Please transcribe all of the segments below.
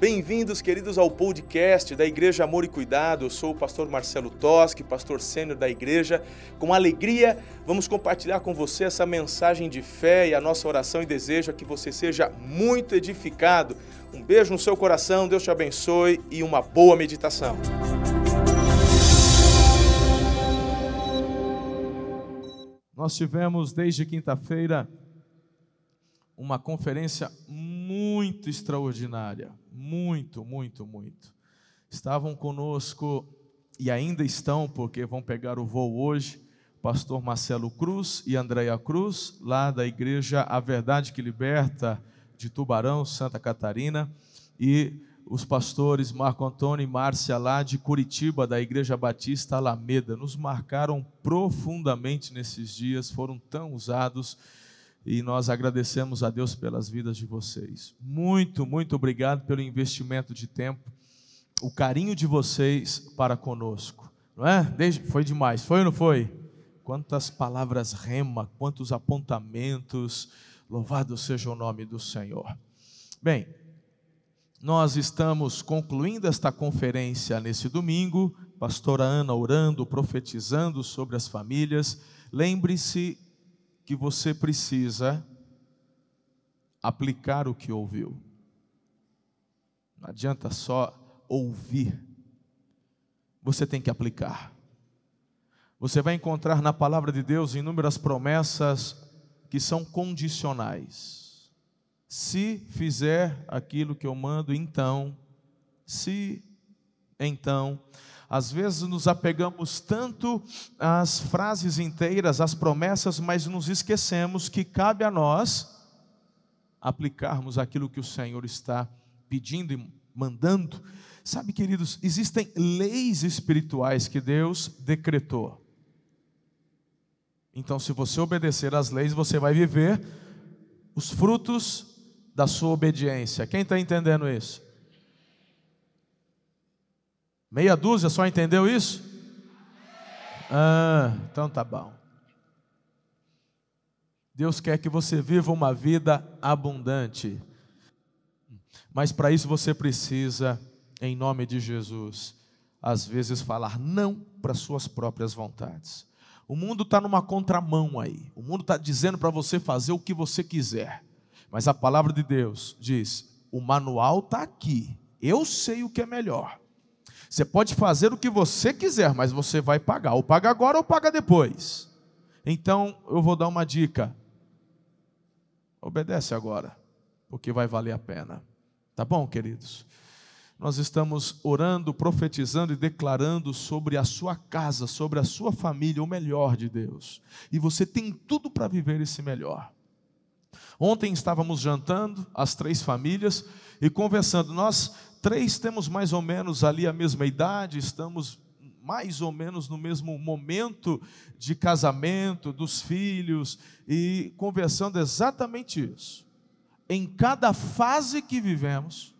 Bem-vindos, queridos, ao podcast da Igreja Amor e Cuidado. Eu sou o pastor Marcelo Toschi, pastor sênior da igreja. Com alegria, vamos compartilhar com você essa mensagem de fé e a nossa oração e desejo é que você seja muito edificado. Um beijo no seu coração, Deus te abençoe e uma boa meditação. Nós tivemos desde quinta-feira uma conferência muito extraordinária muito, muito, muito. Estavam conosco e ainda estão, porque vão pegar o voo hoje, pastor Marcelo Cruz e Andréia Cruz, lá da igreja A Verdade que Liberta, de Tubarão, Santa Catarina, e os pastores Marco Antônio e Márcia lá de Curitiba, da Igreja Batista Alameda, nos marcaram profundamente nesses dias, foram tão usados e nós agradecemos a Deus pelas vidas de vocês. Muito, muito obrigado pelo investimento de tempo, o carinho de vocês para conosco, não é? Desde, foi demais, foi ou não foi? Quantas palavras rema, quantos apontamentos, louvado seja o nome do Senhor. Bem, nós estamos concluindo esta conferência nesse domingo, pastora Ana orando, profetizando sobre as famílias. Lembre-se que você precisa aplicar o que ouviu. Não adianta só ouvir. Você tem que aplicar. Você vai encontrar na palavra de Deus inúmeras promessas que são condicionais. Se fizer aquilo que eu mando, então, se, então, às vezes nos apegamos tanto às frases inteiras, às promessas, mas nos esquecemos que cabe a nós aplicarmos aquilo que o Senhor está pedindo e mandando. Sabe, queridos, existem leis espirituais que Deus decretou. Então, se você obedecer às leis, você vai viver os frutos da sua obediência. Quem está entendendo isso? Meia dúzia só entendeu isso? Ah, então tá bom. Deus quer que você viva uma vida abundante. Mas para isso você precisa, em nome de Jesus, às vezes falar não para suas próprias vontades. O mundo está numa contramão aí. O mundo está dizendo para você fazer o que você quiser. Mas a palavra de Deus diz: o manual está aqui. Eu sei o que é melhor. Você pode fazer o que você quiser, mas você vai pagar. Ou paga agora ou paga depois. Então, eu vou dar uma dica. Obedece agora, porque vai valer a pena. Tá bom, queridos? Nós estamos orando, profetizando e declarando sobre a sua casa, sobre a sua família, o melhor de Deus. E você tem tudo para viver esse melhor. Ontem estávamos jantando, as três famílias, e conversando. Nós três temos mais ou menos ali a mesma idade, estamos mais ou menos no mesmo momento de casamento, dos filhos, e conversando exatamente isso. Em cada fase que vivemos,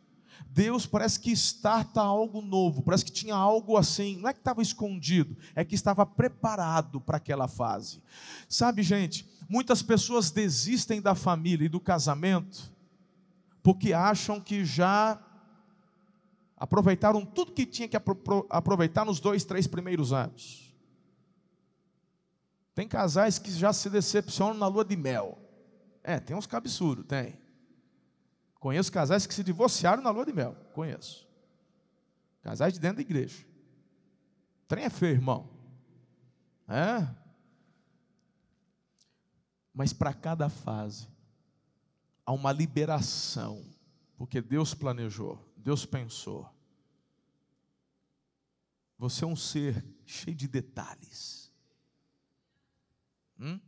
Deus parece que starta algo novo, parece que tinha algo assim, não é que estava escondido, é que estava preparado para aquela fase. Sabe, gente, muitas pessoas desistem da família e do casamento porque acham que já aproveitaram tudo que tinha que aproveitar nos dois, três primeiros anos. Tem casais que já se decepcionam na lua de mel. É, tem uns cabeçudos, tem. Conheço casais que se divorciaram na lua de mel. Conheço. Casais de dentro da igreja. Trem é feio, irmão. É? Mas para cada fase há uma liberação, porque Deus planejou. Deus pensou. Você é um ser cheio de detalhes. Hum?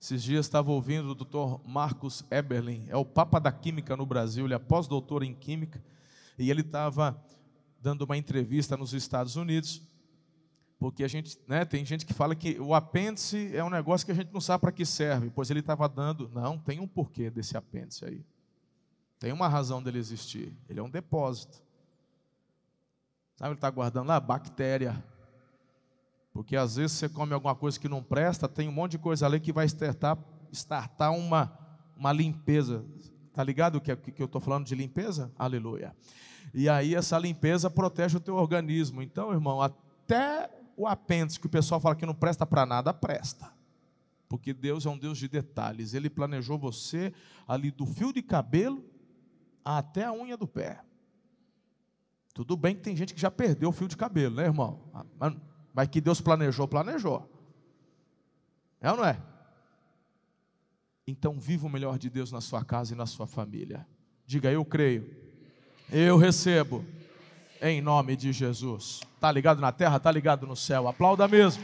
Esses dias estava ouvindo o doutor Marcos Eberlin, é o Papa da Química no Brasil, ele é pós-doutor em Química, e ele estava dando uma entrevista nos Estados Unidos, porque a gente, né, tem gente que fala que o apêndice é um negócio que a gente não sabe para que serve, pois ele estava dando, não, tem um porquê desse apêndice aí. Tem uma razão dele existir. Ele é um depósito. Sabe, ele está guardando lá bactéria. Porque às vezes você come alguma coisa que não presta, tem um monte de coisa ali que vai startar, startar uma, uma limpeza. Tá ligado que, que eu estou falando de limpeza? Aleluia. E aí essa limpeza protege o teu organismo. Então, irmão, até o apêndice que o pessoal fala que não presta para nada, presta. Porque Deus é um Deus de detalhes. Ele planejou você ali do fio de cabelo até a unha do pé. Tudo bem que tem gente que já perdeu o fio de cabelo, né, irmão? Mas que Deus planejou, planejou. É ou não é? Então, viva o melhor de Deus na sua casa e na sua família. Diga, eu creio, eu recebo, em nome de Jesus. Está ligado na terra, está ligado no céu. Aplauda mesmo.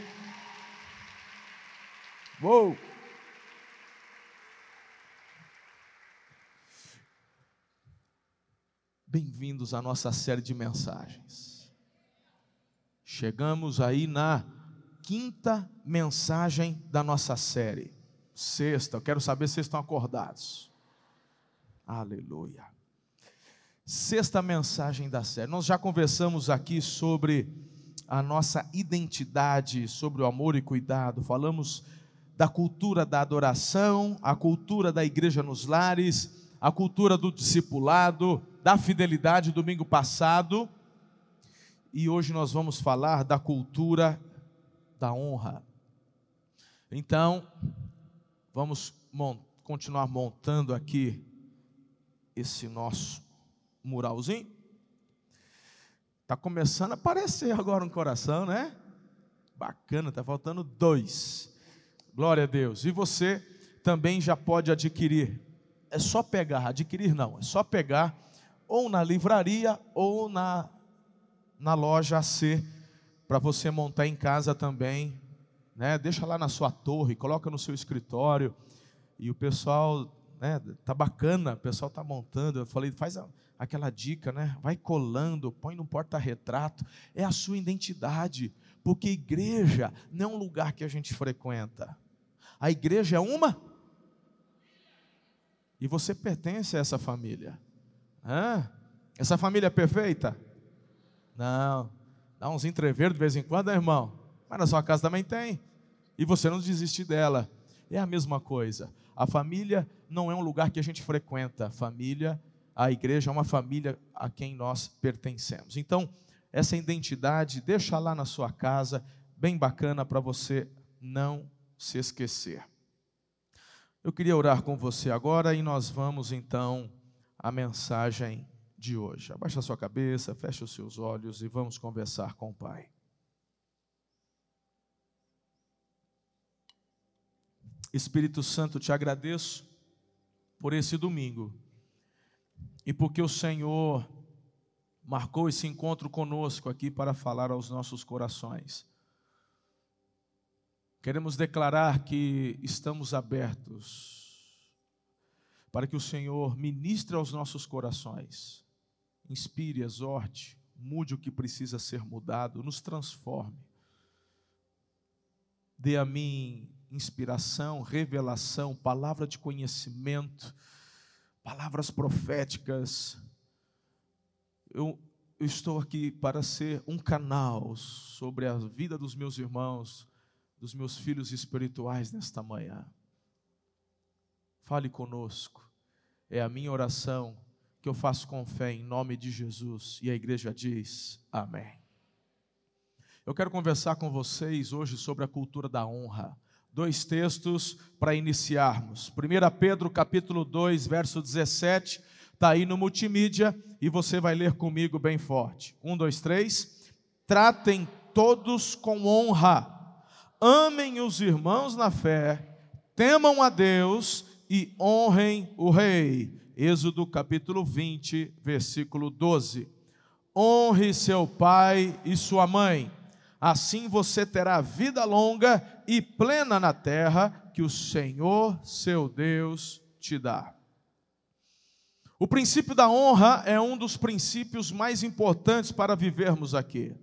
Uou! Bem-vindos à nossa série de mensagens. Chegamos aí na quinta mensagem da nossa série. Sexta, eu quero saber se vocês estão acordados. Aleluia. Sexta mensagem da série. Nós já conversamos aqui sobre a nossa identidade, sobre o amor e cuidado. Falamos da cultura da adoração, a cultura da igreja nos lares, a cultura do discipulado, da fidelidade domingo passado. E hoje nós vamos falar da cultura da honra. Então, vamos mont continuar montando aqui esse nosso muralzinho. Está começando a aparecer agora um coração, né? Bacana, está faltando dois. Glória a Deus. E você também já pode adquirir. É só pegar, adquirir não, é só pegar ou na livraria ou na, na loja AC para você montar em casa também. Né? Deixa lá na sua torre, coloca no seu escritório. E o pessoal, né, tá bacana, o pessoal tá montando. Eu falei, faz aquela dica, né? Vai colando, põe no porta-retrato. É a sua identidade, porque igreja não é um lugar que a gente frequenta. A igreja é uma e você pertence a essa família. Hã? Essa família é perfeita? Não. Dá uns entreveros de vez em quando, né, irmão? Mas na sua casa também tem. E você não desiste dela. É a mesma coisa. A família não é um lugar que a gente frequenta. A família, a igreja é uma família a quem nós pertencemos. Então, essa identidade, deixa lá na sua casa, bem bacana para você não se esquecer. Eu queria orar com você agora e nós vamos então a mensagem de hoje. Abaixa sua cabeça, feche os seus olhos e vamos conversar com o Pai. Espírito Santo, te agradeço por esse domingo e porque o Senhor marcou esse encontro conosco aqui para falar aos nossos corações. Queremos declarar que estamos abertos para que o Senhor ministre aos nossos corações, inspire, exorte, mude o que precisa ser mudado, nos transforme. Dê a mim inspiração, revelação, palavra de conhecimento, palavras proféticas. Eu, eu estou aqui para ser um canal sobre a vida dos meus irmãos, dos meus filhos espirituais nesta manhã. Fale conosco. É a minha oração que eu faço com fé em nome de Jesus. E a igreja diz: Amém. Eu quero conversar com vocês hoje sobre a cultura da honra. Dois textos para iniciarmos. 1 Pedro capítulo 2, verso 17, está aí no multimídia e você vai ler comigo bem forte. Um, dois, três. Tratem todos com honra, amem os irmãos na fé, temam a Deus e honrem o rei. Êxodo capítulo 20, versículo 12. Honre seu pai e sua mãe, assim você terá vida longa e plena na terra que o Senhor, seu Deus, te dá. O princípio da honra é um dos princípios mais importantes para vivermos aqui.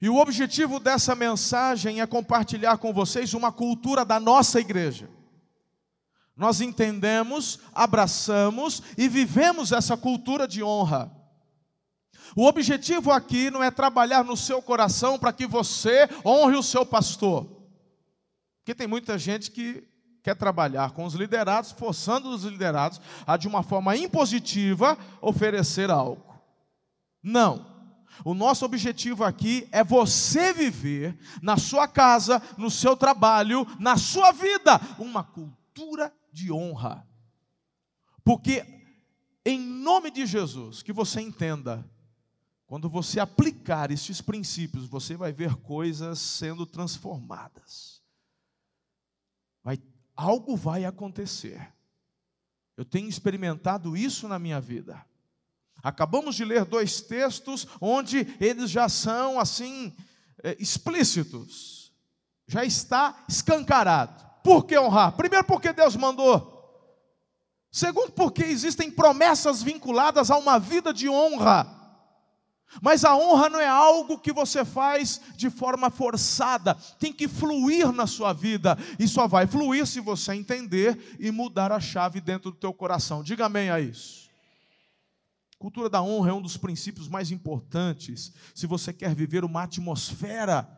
E o objetivo dessa mensagem é compartilhar com vocês uma cultura da nossa igreja. Nós entendemos, abraçamos e vivemos essa cultura de honra. O objetivo aqui não é trabalhar no seu coração para que você honre o seu pastor. Porque tem muita gente que quer trabalhar com os liderados, forçando os liderados a, de uma forma impositiva, oferecer algo. Não. O nosso objetivo aqui é você viver na sua casa, no seu trabalho, na sua vida, uma cultura de honra. Porque, em nome de Jesus, que você entenda, quando você aplicar estes princípios, você vai ver coisas sendo transformadas. Vai, algo vai acontecer. Eu tenho experimentado isso na minha vida. Acabamos de ler dois textos onde eles já são assim é, explícitos. Já está escancarado. Por que honrar? Primeiro, porque Deus mandou. Segundo, porque existem promessas vinculadas a uma vida de honra. Mas a honra não é algo que você faz de forma forçada, tem que fluir na sua vida, e só vai fluir se você entender e mudar a chave dentro do teu coração. Diga amém a isso. Cultura da honra é um dos princípios mais importantes. Se você quer viver uma atmosfera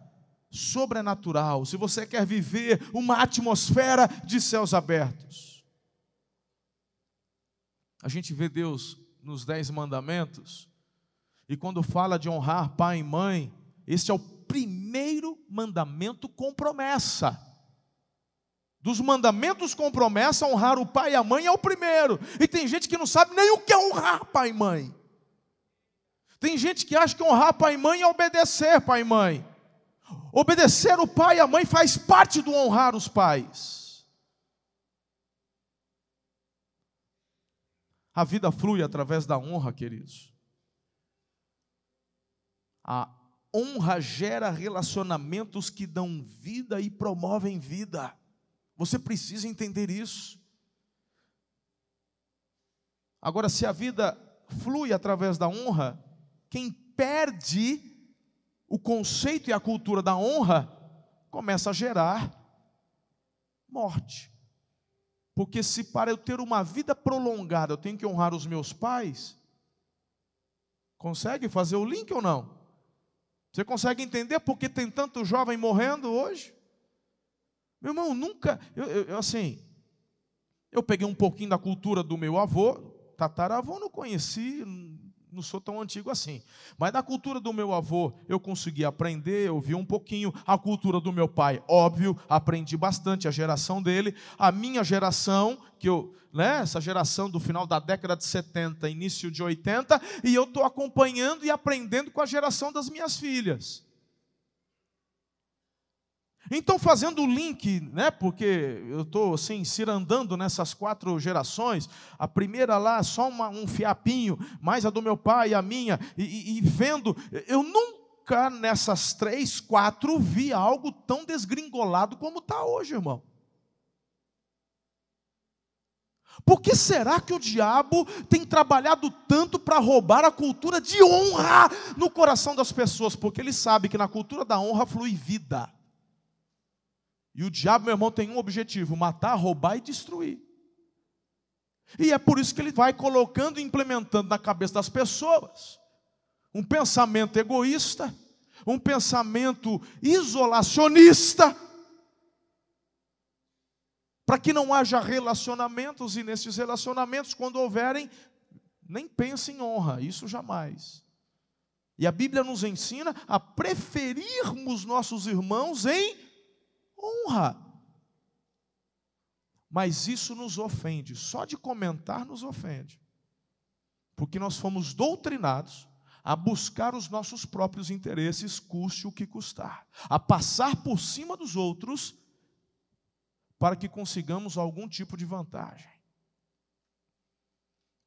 sobrenatural, se você quer viver uma atmosfera de céus abertos. A gente vê Deus nos Dez Mandamentos, e quando fala de honrar pai e mãe, esse é o primeiro mandamento com promessa. Dos mandamentos com promessa, honrar o pai e a mãe é o primeiro. E tem gente que não sabe nem o que é honrar pai e mãe. Tem gente que acha que honrar pai e mãe é obedecer pai e mãe. Obedecer o pai e a mãe faz parte do honrar os pais. A vida flui através da honra, queridos. A honra gera relacionamentos que dão vida e promovem vida. Você precisa entender isso. Agora, se a vida flui através da honra, quem perde o conceito e a cultura da honra começa a gerar morte. Porque se para eu ter uma vida prolongada eu tenho que honrar os meus pais, consegue fazer o link ou não? Você consegue entender por que tem tanto jovem morrendo hoje? Meu irmão, nunca, eu, eu, assim, eu peguei um pouquinho da cultura do meu avô, tataravô não conheci, não sou tão antigo assim. Mas da cultura do meu avô eu consegui aprender, eu vi um pouquinho. A cultura do meu pai, óbvio, aprendi bastante, a geração dele. A minha geração, que eu, né, essa geração do final da década de 70, início de 80, e eu estou acompanhando e aprendendo com a geração das minhas filhas. Então, fazendo o link, né, porque eu estou assim, cirandando nessas quatro gerações, a primeira lá, só uma, um fiapinho, mais a do meu pai a minha, e, e vendo, eu nunca nessas três, quatro, vi algo tão desgringolado como está hoje, irmão. Por que será que o diabo tem trabalhado tanto para roubar a cultura de honra no coração das pessoas? Porque ele sabe que na cultura da honra flui vida. E o diabo, meu irmão, tem um objetivo: matar, roubar e destruir. E é por isso que ele vai colocando e implementando na cabeça das pessoas um pensamento egoísta, um pensamento isolacionista, para que não haja relacionamentos, e nesses relacionamentos, quando houverem, nem pense em honra, isso jamais. E a Bíblia nos ensina a preferirmos nossos irmãos em honra. Mas isso nos ofende, só de comentar nos ofende. Porque nós fomos doutrinados a buscar os nossos próprios interesses, custe o que custar, a passar por cima dos outros para que consigamos algum tipo de vantagem.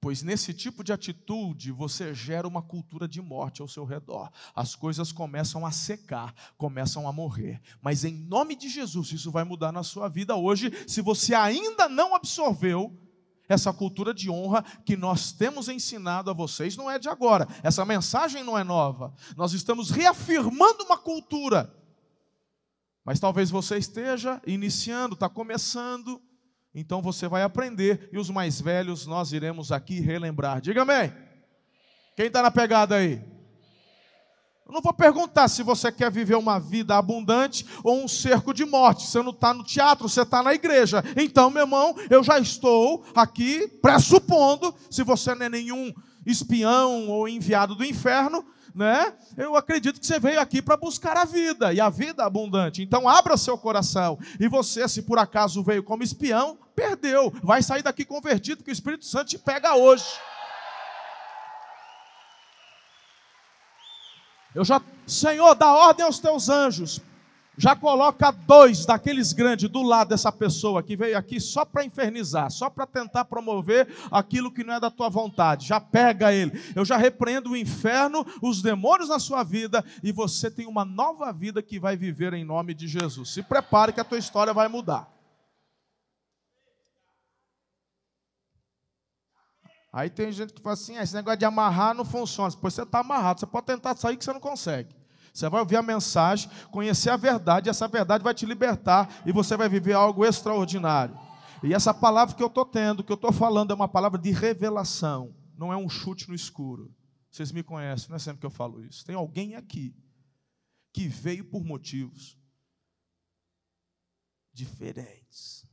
Pois nesse tipo de atitude você gera uma cultura de morte ao seu redor. As coisas começam a secar, começam a morrer. Mas em nome de Jesus, isso vai mudar na sua vida hoje, se você ainda não absorveu essa cultura de honra que nós temos ensinado a vocês, não é de agora. Essa mensagem não é nova. Nós estamos reafirmando uma cultura. Mas talvez você esteja iniciando, está começando então você vai aprender e os mais velhos nós iremos aqui relembrar. Diga amém. Quem está na pegada aí? Eu não vou perguntar se você quer viver uma vida abundante ou um cerco de morte. Você não está no teatro, você está na igreja. Então, meu irmão, eu já estou aqui pressupondo, se você não é nenhum espião ou enviado do inferno, né? Eu acredito que você veio aqui para buscar a vida e a vida abundante. Então, abra seu coração. E você, se por acaso veio como espião, perdeu. Vai sair daqui convertido, que o Espírito Santo te pega hoje. Eu já, Senhor, dá ordem aos teus anjos. Já coloca dois daqueles grandes do lado dessa pessoa que veio aqui só para infernizar, só para tentar promover aquilo que não é da tua vontade. Já pega ele. Eu já repreendo o inferno, os demônios na sua vida e você tem uma nova vida que vai viver em nome de Jesus. Se prepare que a tua história vai mudar. Aí tem gente que fala assim: ah, esse negócio de amarrar não funciona. Pois você está amarrado, você pode tentar sair que você não consegue. Você vai ouvir a mensagem, conhecer a verdade, e essa verdade vai te libertar e você vai viver algo extraordinário. E essa palavra que eu estou tendo, que eu estou falando, é uma palavra de revelação, não é um chute no escuro. Vocês me conhecem, não é sempre que eu falo isso. Tem alguém aqui que veio por motivos diferentes.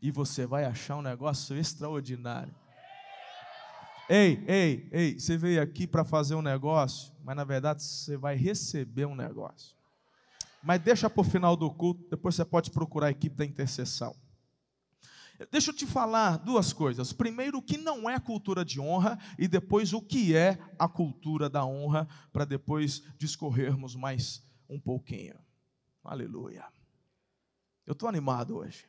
E você vai achar um negócio extraordinário. Ei, ei, ei, você veio aqui para fazer um negócio, mas na verdade você vai receber um negócio. Mas deixa para o final do culto, depois você pode procurar a equipe da intercessão. Deixa eu te falar duas coisas. Primeiro, o que não é cultura de honra, e depois, o que é a cultura da honra, para depois discorrermos mais um pouquinho. Aleluia. Eu estou animado hoje.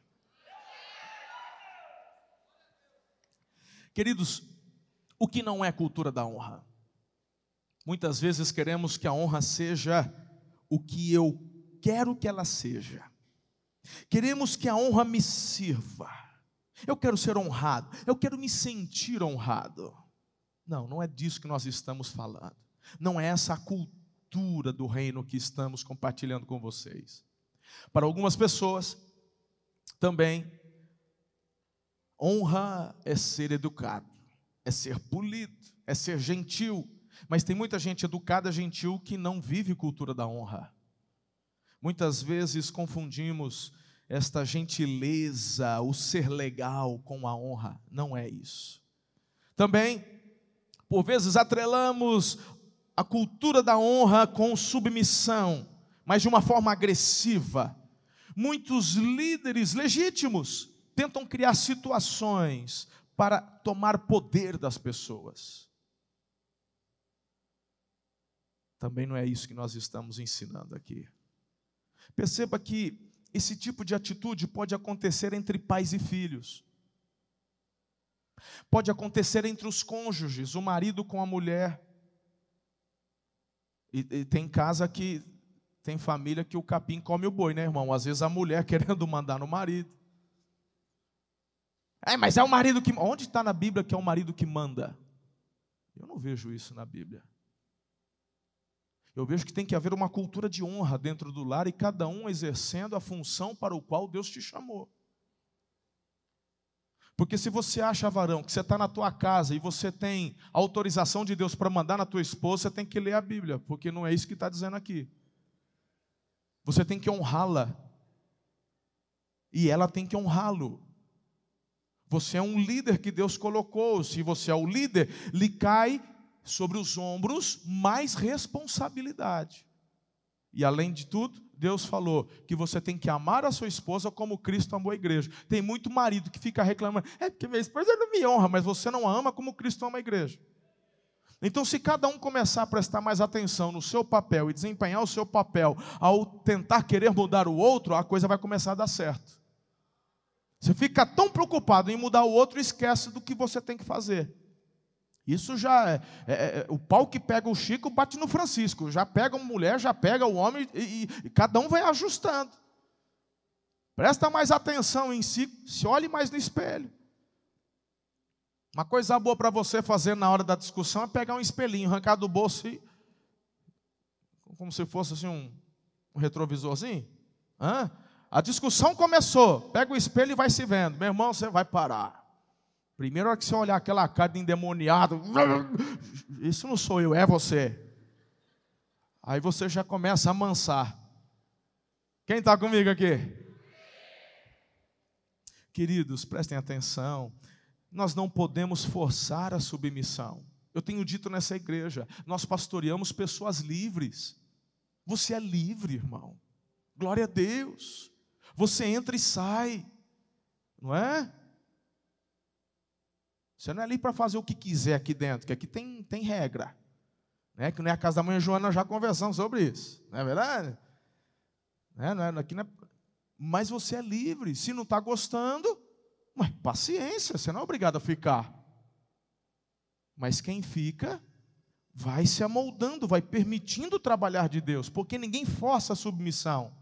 Queridos, o que não é cultura da honra? Muitas vezes queremos que a honra seja o que eu quero que ela seja. Queremos que a honra me sirva. Eu quero ser honrado, eu quero me sentir honrado. Não, não é disso que nós estamos falando. Não é essa a cultura do reino que estamos compartilhando com vocês. Para algumas pessoas, também Honra é ser educado, é ser polido, é ser gentil. Mas tem muita gente educada, gentil, que não vive cultura da honra. Muitas vezes confundimos esta gentileza, o ser legal com a honra. Não é isso. Também, por vezes, atrelamos a cultura da honra com submissão, mas de uma forma agressiva. Muitos líderes legítimos tentam criar situações para tomar poder das pessoas. Também não é isso que nós estamos ensinando aqui. Perceba que esse tipo de atitude pode acontecer entre pais e filhos. Pode acontecer entre os cônjuges, o marido com a mulher. E, e, tem casa que tem família que o capim come o boi, né, irmão? Às vezes a mulher querendo mandar no marido. É, mas é o marido que. Onde está na Bíblia que é o marido que manda? Eu não vejo isso na Bíblia. Eu vejo que tem que haver uma cultura de honra dentro do lar e cada um exercendo a função para o qual Deus te chamou. Porque se você acha, varão, que você está na tua casa e você tem autorização de Deus para mandar na tua esposa, você tem que ler a Bíblia, porque não é isso que está dizendo aqui. Você tem que honrá-la. E ela tem que honrá-lo. Você é um líder que Deus colocou. Se você é o líder, lhe cai sobre os ombros mais responsabilidade. E além de tudo, Deus falou que você tem que amar a sua esposa como Cristo amou a igreja. Tem muito marido que fica reclamando, é porque minha esposa não me honra, mas você não ama como Cristo ama a igreja. Então, se cada um começar a prestar mais atenção no seu papel e desempenhar o seu papel ao tentar querer mudar o outro, a coisa vai começar a dar certo. Você fica tão preocupado em mudar o outro, esquece do que você tem que fazer. Isso já é, é, é, o pau que pega o Chico bate no Francisco. Já pega uma mulher, já pega o homem e, e, e cada um vai ajustando. Presta mais atenção em si, se olhe mais no espelho. Uma coisa boa para você fazer na hora da discussão é pegar um espelhinho, arrancar do bolso e. Como se fosse assim um, um retrovisorzinho. Hã? A discussão começou. Pega o espelho e vai se vendo. Meu irmão, você vai parar. Primeira hora que você olhar aquela cara de endemoniado, isso não sou eu, é você. Aí você já começa a amansar. Quem está comigo aqui? Queridos, prestem atenção. Nós não podemos forçar a submissão. Eu tenho dito nessa igreja, nós pastoreamos pessoas livres. Você é livre, irmão. Glória a Deus. Você entra e sai. Não é? Você não é ali para fazer o que quiser aqui dentro, que aqui tem, tem regra. Né? Que não é a casa da mãe Joana, já conversamos sobre isso. Não é verdade? Né? Não é, aqui não é... Mas você é livre. Se não está gostando, mas paciência, você não é obrigado a ficar. Mas quem fica, vai se amoldando, vai permitindo trabalhar de Deus, porque ninguém força a submissão.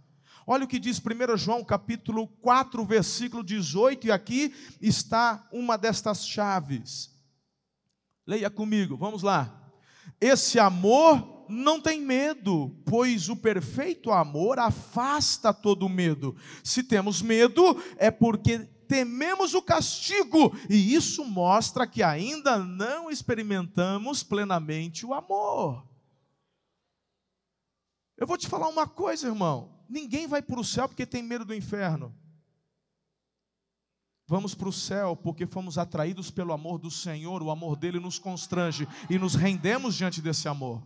Olha o que diz 1 João capítulo 4, versículo 18, e aqui está uma destas chaves. Leia comigo, vamos lá. Esse amor não tem medo, pois o perfeito amor afasta todo medo. Se temos medo, é porque tememos o castigo, e isso mostra que ainda não experimentamos plenamente o amor. Eu vou te falar uma coisa, irmão ninguém vai para o céu porque tem medo do inferno. Vamos para o céu porque fomos atraídos pelo amor do Senhor, o amor dele nos constrange e nos rendemos diante desse amor.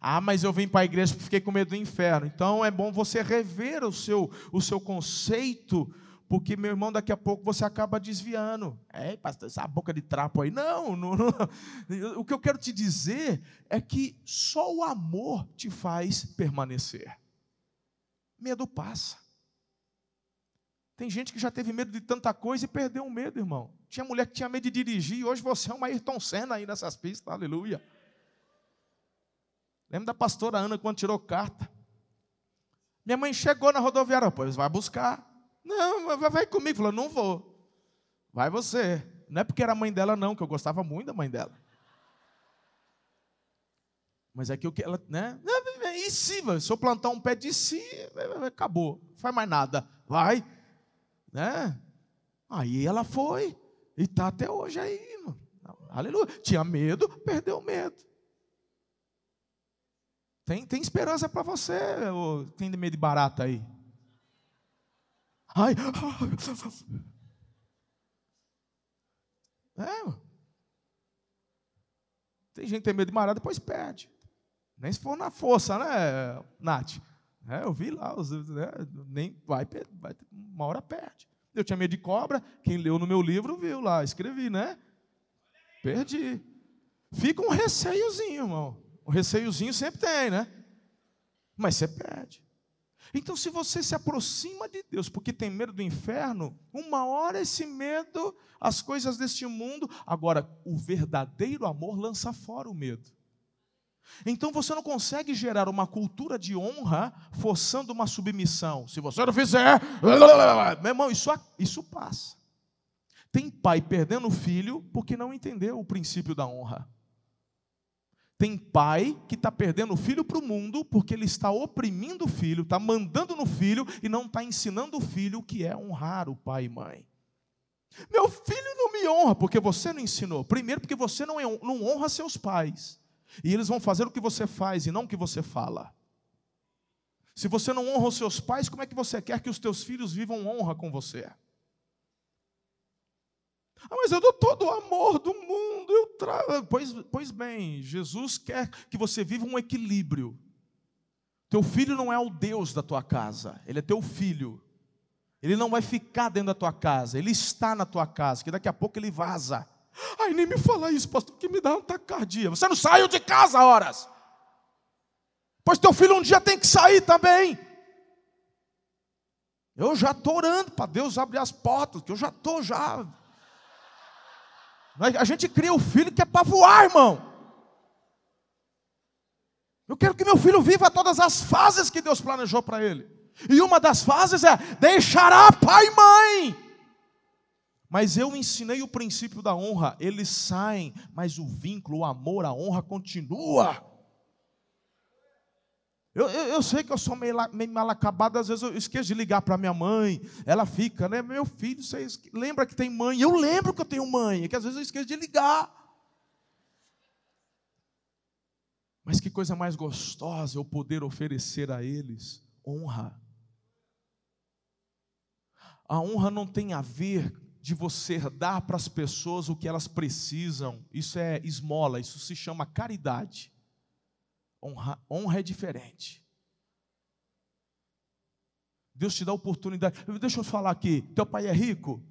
Ah, mas eu vim para a igreja porque fiquei com medo do inferno. Então é bom você rever o seu, o seu conceito porque, meu irmão, daqui a pouco você acaba desviando. É, pastor, essa boca de trapo aí. Não, não, não, o que eu quero te dizer é que só o amor te faz permanecer. Medo passa. Tem gente que já teve medo de tanta coisa e perdeu o medo, irmão. Tinha mulher que tinha medo de dirigir, e hoje você é uma Ayrton Senna aí nessas pistas, aleluia. Lembra da pastora Ana quando tirou carta? Minha mãe chegou na rodoviária, pois vai buscar. Não, vai comigo. Falou, não vou. Vai você. Não é porque era mãe dela, não, que eu gostava muito da mãe dela. Mas é que ela, né? E se, se eu plantar um pé de si, acabou. Não faz mais nada. Vai. Né? Aí ela foi. E está até hoje aí. Mano. Aleluia. Tinha medo, perdeu o medo. Tem, tem esperança para você. Ou tem medo de barata aí? Ai. É. Tem gente que tem medo de marada, depois perde. Nem se for na força, né, Nath? É, eu vi lá, os, né, nem vai, vai, uma hora perde. Eu tinha medo de cobra, quem leu no meu livro viu lá, escrevi, né? Perdi. Fica um receiozinho, irmão. O receiozinho sempre tem, né? Mas você perde. Então, se você se aproxima de Deus porque tem medo do inferno, uma hora esse medo, as coisas deste mundo, agora, o verdadeiro amor lança fora o medo. Então você não consegue gerar uma cultura de honra forçando uma submissão. Se você não fizer, meu irmão, isso, isso passa. Tem pai perdendo o filho porque não entendeu o princípio da honra. Tem pai que está perdendo o filho para o mundo porque ele está oprimindo o filho, está mandando no filho e não está ensinando o filho o que é honrar o pai e mãe. Meu filho não me honra porque você não ensinou. Primeiro, porque você não, é, não honra seus pais. E eles vão fazer o que você faz e não o que você fala. Se você não honra os seus pais, como é que você quer que os teus filhos vivam honra com você? Ah, mas eu dou todo o amor do mundo. Eu trago. Pois, pois bem, Jesus quer que você viva um equilíbrio. Teu filho não é o Deus da tua casa, ele é teu filho. Ele não vai ficar dentro da tua casa, ele está na tua casa, que daqui a pouco ele vaza. Ai, nem me fala isso, pastor, que me dá uma tacardia. Você não saiu de casa horas. Pois teu filho um dia tem que sair também. Eu já estou orando para Deus abrir as portas, que eu já estou já a gente cria o filho que é para voar, irmão. Eu quero que meu filho viva todas as fases que Deus planejou para ele. E uma das fases é: deixará pai e mãe. Mas eu ensinei o princípio da honra. Eles saem, mas o vínculo, o amor, a honra continua. Eu, eu, eu, sei que eu sou meio, meio mal acabado, às vezes eu esqueço de ligar para minha mãe. Ela fica, né? Meu filho, você lembra que tem mãe? Eu lembro que eu tenho mãe, é que às vezes eu esqueço de ligar. Mas que coisa mais gostosa eu poder oferecer a eles honra. A honra não tem a ver de você dar para as pessoas o que elas precisam. Isso é esmola, isso se chama caridade. Honra, honra é diferente. Deus te dá oportunidade. Deixa eu falar aqui. Teu pai é rico?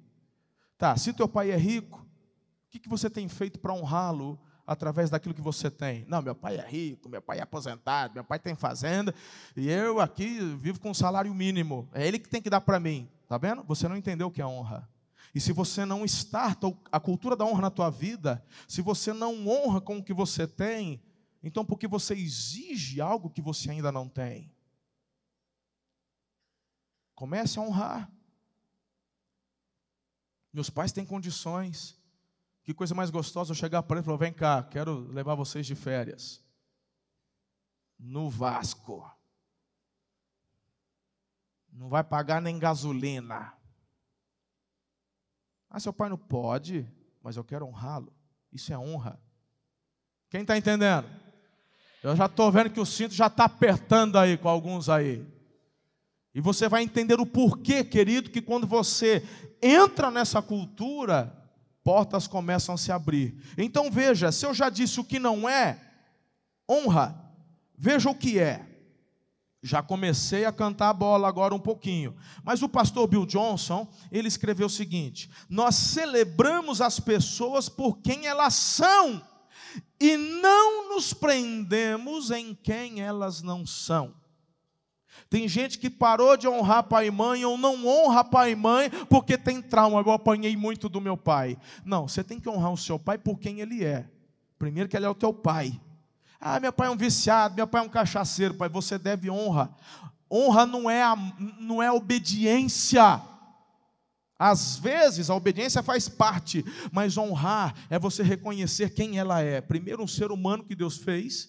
Tá, se teu pai é rico, o que, que você tem feito para honrá-lo através daquilo que você tem? Não, meu pai é rico, meu pai é aposentado, meu pai tem fazenda, e eu aqui vivo com um salário mínimo. É ele que tem que dar para mim. Tá vendo? Você não entendeu o que é honra. E se você não starta a cultura da honra na tua vida, se você não honra com o que você tem, então, por que você exige algo que você ainda não tem? Comece a honrar. Meus pais têm condições. Que coisa mais gostosa eu chegar para ele e falar: vem cá, quero levar vocês de férias. No Vasco. Não vai pagar nem gasolina. Ah, seu pai não pode, mas eu quero honrá-lo. Isso é honra. Quem está entendendo? Eu já estou vendo que o cinto já está apertando aí com alguns aí. E você vai entender o porquê, querido, que quando você entra nessa cultura, portas começam a se abrir. Então veja, se eu já disse o que não é honra, veja o que é. Já comecei a cantar a bola agora um pouquinho. Mas o pastor Bill Johnson, ele escreveu o seguinte: Nós celebramos as pessoas por quem elas são e não nos prendemos em quem elas não são. Tem gente que parou de honrar pai e mãe ou não honra pai e mãe porque tem trauma. Eu apanhei muito do meu pai. Não, você tem que honrar o seu pai por quem ele é. Primeiro que ele é o teu pai. Ah, meu pai é um viciado, meu pai é um cachaceiro. Pai, você deve honra. Honra não é, não é obediência. Às vezes a obediência faz parte, mas honrar é você reconhecer quem ela é. Primeiro, um ser humano que Deus fez,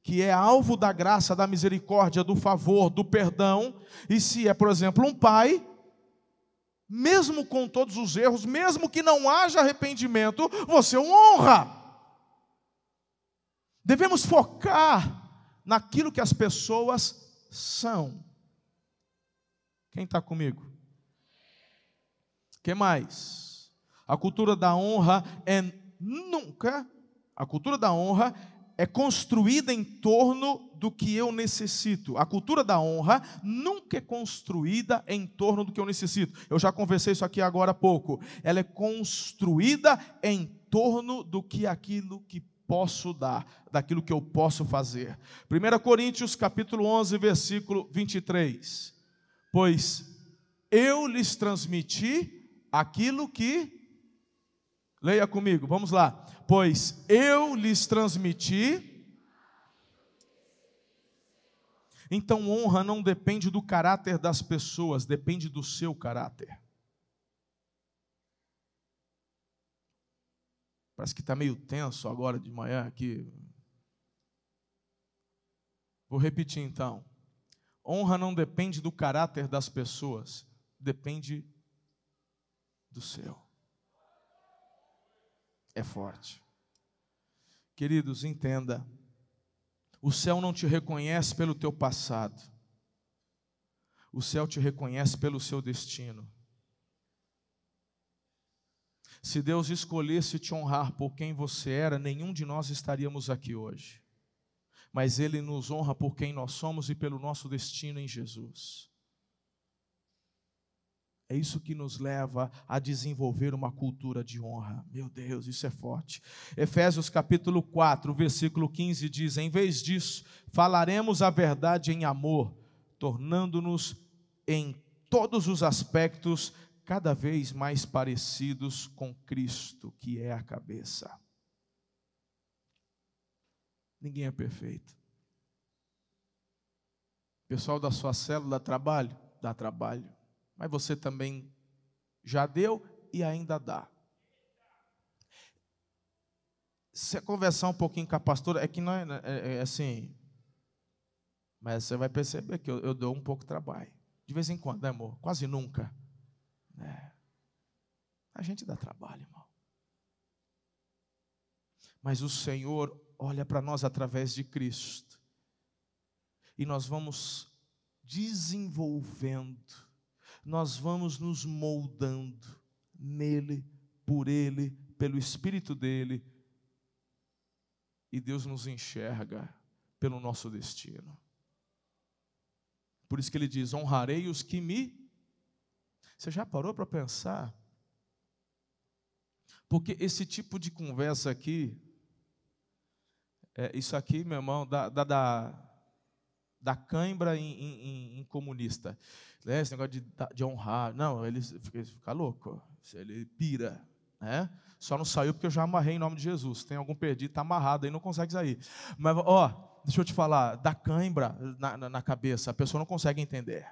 que é alvo da graça, da misericórdia, do favor, do perdão. E se é, por exemplo, um pai, mesmo com todos os erros, mesmo que não haja arrependimento, você o honra. Devemos focar naquilo que as pessoas são. Quem está comigo? Que mais? A cultura da honra é nunca, a cultura da honra é construída em torno do que eu necessito. A cultura da honra nunca é construída em torno do que eu necessito. Eu já conversei isso aqui agora há pouco. Ela é construída em torno do que aquilo que posso dar, daquilo que eu posso fazer. 1 Coríntios capítulo 11, versículo 23. Pois eu lhes transmiti aquilo que. Leia comigo, vamos lá. Pois eu lhes transmiti. Então, honra não depende do caráter das pessoas, depende do seu caráter. Parece que está meio tenso agora de manhã aqui. Vou repetir então. Honra não depende do caráter das pessoas, depende do céu. É forte. Queridos, entenda. O céu não te reconhece pelo teu passado. O céu te reconhece pelo seu destino. Se Deus escolhesse te honrar por quem você era, nenhum de nós estaríamos aqui hoje. Mas Ele nos honra por quem nós somos e pelo nosso destino em Jesus. É isso que nos leva a desenvolver uma cultura de honra. Meu Deus, isso é forte. Efésios capítulo 4, versículo 15 diz: Em vez disso, falaremos a verdade em amor, tornando-nos em todos os aspectos cada vez mais parecidos com Cristo, que é a cabeça. Ninguém é perfeito. Pessoal da sua célula dá trabalho? Dá trabalho mas você também já deu e ainda dá. Se conversar um pouquinho com a pastora, é que não é, é, é assim. Mas você vai perceber que eu, eu dou um pouco de trabalho. De vez em quando, né, amor? Quase nunca. É. A gente dá trabalho, irmão. Mas o Senhor olha para nós através de Cristo. E nós vamos desenvolvendo, nós vamos nos moldando nele, por ele, pelo Espírito dele. E Deus nos enxerga pelo nosso destino. Por isso que ele diz: honrarei os que me. Você já parou para pensar? Porque esse tipo de conversa aqui, é, isso aqui, meu irmão, da, da, da, da cãibra em, em, em comunista. Né? Esse negócio de, de honrar. Não, ele fica, fica louco, ele pira. Né? Só não saiu porque eu já amarrei em nome de Jesus. Tem algum perdido, está amarrado aí, não consegue sair. Mas, ó, deixa eu te falar, dá cãibra na, na, na cabeça, a pessoa não consegue entender.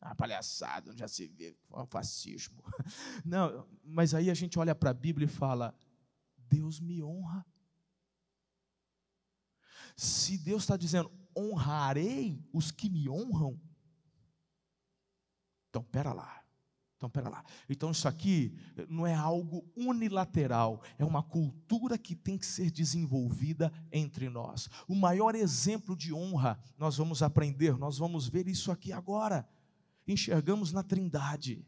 Ah, palhaçada, já se vê, um fascismo. Não, mas aí a gente olha para a Bíblia e fala: Deus me honra. Se Deus está dizendo, honrarei os que me honram, então, pera lá. Então, pera lá. Então, isso aqui não é algo unilateral, é uma cultura que tem que ser desenvolvida entre nós. O maior exemplo de honra, nós vamos aprender, nós vamos ver isso aqui agora. Enxergamos na Trindade,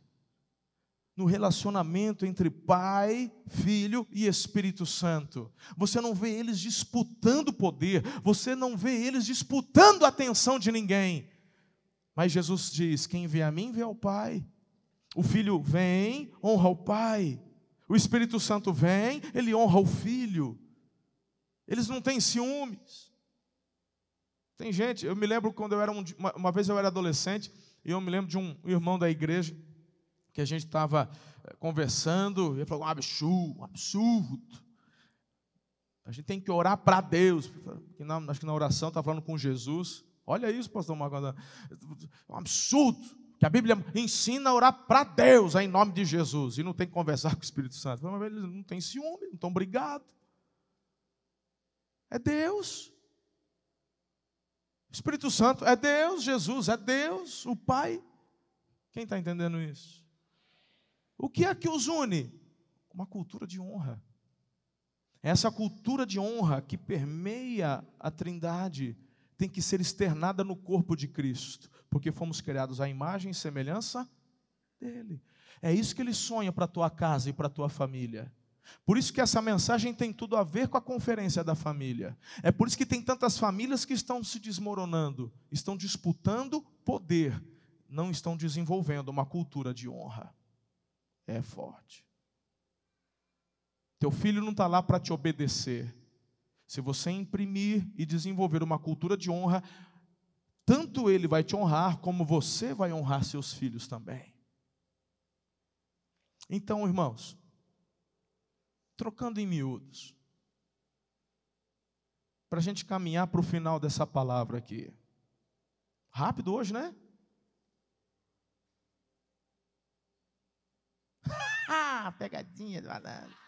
no relacionamento entre Pai, Filho e Espírito Santo. Você não vê eles disputando poder, você não vê eles disputando a atenção de ninguém. Mas Jesus diz: quem vê a mim, vê ao Pai. O filho vem, honra o pai. O Espírito Santo vem, ele honra o filho. Eles não têm ciúmes. Tem gente, eu me lembro quando eu era um, uma, uma, vez eu era adolescente, e eu me lembro de um irmão da igreja que a gente estava eh, conversando, e ele falou: um absurdo, um absurdo. A gente tem que orar para Deus. acho que na oração está falando com Jesus. Olha isso, pastor Marcos. Um absurdo que a Bíblia ensina a orar para Deus, em nome de Jesus, e não tem que conversar com o Espírito Santo. Mas eles não têm ciúme, não estão brigados. É Deus. Espírito Santo é Deus, Jesus é Deus, o Pai. Quem está entendendo isso? O que é que os une? Uma cultura de honra. Essa cultura de honra que permeia a Trindade tem que ser externada no corpo de Cristo porque fomos criados à imagem e semelhança dele. É isso que ele sonha para a tua casa e para a tua família. Por isso que essa mensagem tem tudo a ver com a conferência da família. É por isso que tem tantas famílias que estão se desmoronando, estão disputando poder, não estão desenvolvendo uma cultura de honra. É forte. Teu filho não está lá para te obedecer. Se você imprimir e desenvolver uma cultura de honra, tanto ele vai te honrar, como você vai honrar seus filhos também. Então, irmãos, trocando em miúdos, para a gente caminhar para o final dessa palavra aqui. Rápido hoje, né? Pegadinha do banana.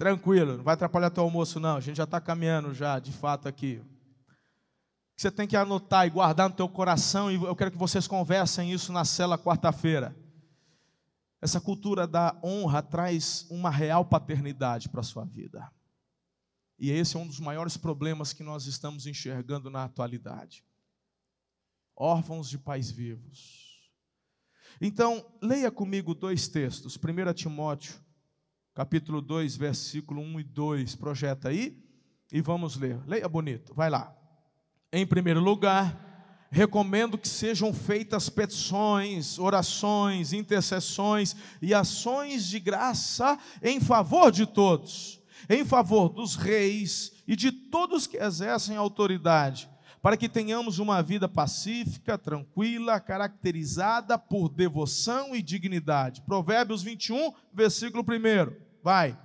Tranquilo, não vai atrapalhar teu almoço, não. A gente já está caminhando já, de fato, aqui. Você tem que anotar e guardar no teu coração, e eu quero que vocês conversem isso na cela quarta-feira. Essa cultura da honra traz uma real paternidade para a sua vida. E esse é um dos maiores problemas que nós estamos enxergando na atualidade. Órfãos de pais vivos. Então, leia comigo dois textos. 1 Timóteo capítulo 2, versículo 1 e 2. Projeta aí e vamos ler. Leia bonito, vai lá. Em primeiro lugar, recomendo que sejam feitas petições, orações, intercessões e ações de graça em favor de todos, em favor dos reis e de todos que exercem autoridade para que tenhamos uma vida pacífica, tranquila, caracterizada por devoção e dignidade. Provérbios 21, versículo 1. Vai.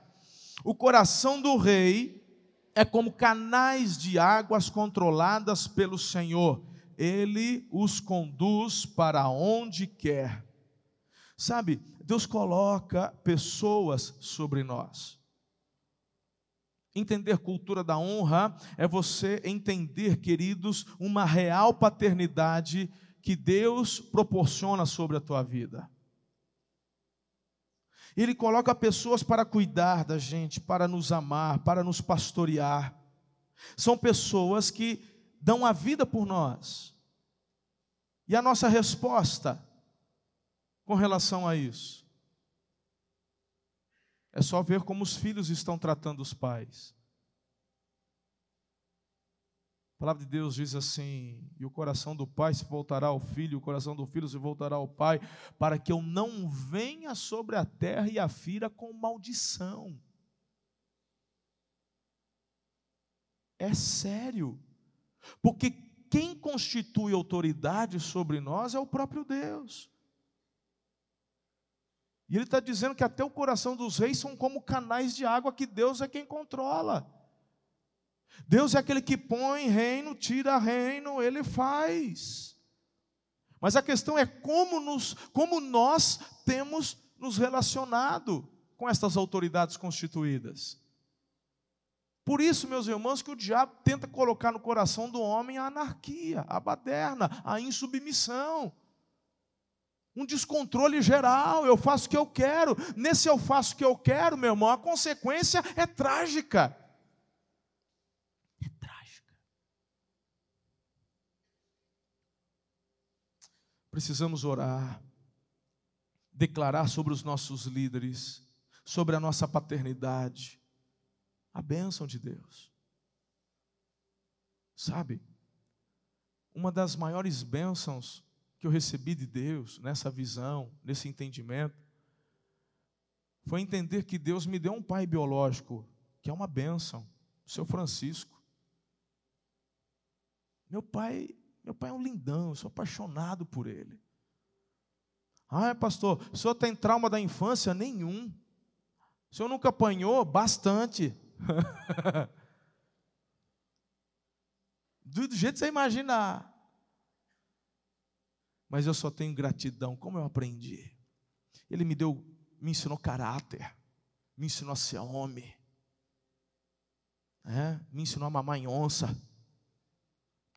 O coração do rei é como canais de águas controladas pelo Senhor. Ele os conduz para onde quer. Sabe, Deus coloca pessoas sobre nós. Entender cultura da honra é você entender, queridos, uma real paternidade que Deus proporciona sobre a tua vida. Ele coloca pessoas para cuidar da gente, para nos amar, para nos pastorear. São pessoas que dão a vida por nós. E a nossa resposta com relação a isso? É só ver como os filhos estão tratando os pais. A palavra de Deus diz assim: E o coração do pai se voltará ao filho, o coração do filho se voltará ao pai, para que eu não venha sobre a terra e a fira com maldição. É sério, porque quem constitui autoridade sobre nós é o próprio Deus. E ele está dizendo que até o coração dos reis são como canais de água que Deus é quem controla. Deus é aquele que põe reino, tira reino, ele faz. Mas a questão é como, nos, como nós temos nos relacionado com estas autoridades constituídas. Por isso, meus irmãos, que o diabo tenta colocar no coração do homem a anarquia, a baderna, a insubmissão um descontrole geral, eu faço o que eu quero. Nesse eu faço o que eu quero, meu irmão, a consequência é trágica. Precisamos orar, declarar sobre os nossos líderes, sobre a nossa paternidade, a bênção de Deus. Sabe, uma das maiores bênçãos que eu recebi de Deus, nessa visão, nesse entendimento, foi entender que Deus me deu um pai biológico, que é uma bênção, o seu Francisco. Meu pai, meu pai é um lindão, eu sou apaixonado por ele. Ah, pastor, o senhor tem trauma da infância? Nenhum. O senhor nunca apanhou? Bastante. do jeito que você imaginar mas eu só tenho gratidão. Como eu aprendi? Ele me deu, me ensinou caráter, me ensinou a ser homem, é, me ensinou a mamar em onça.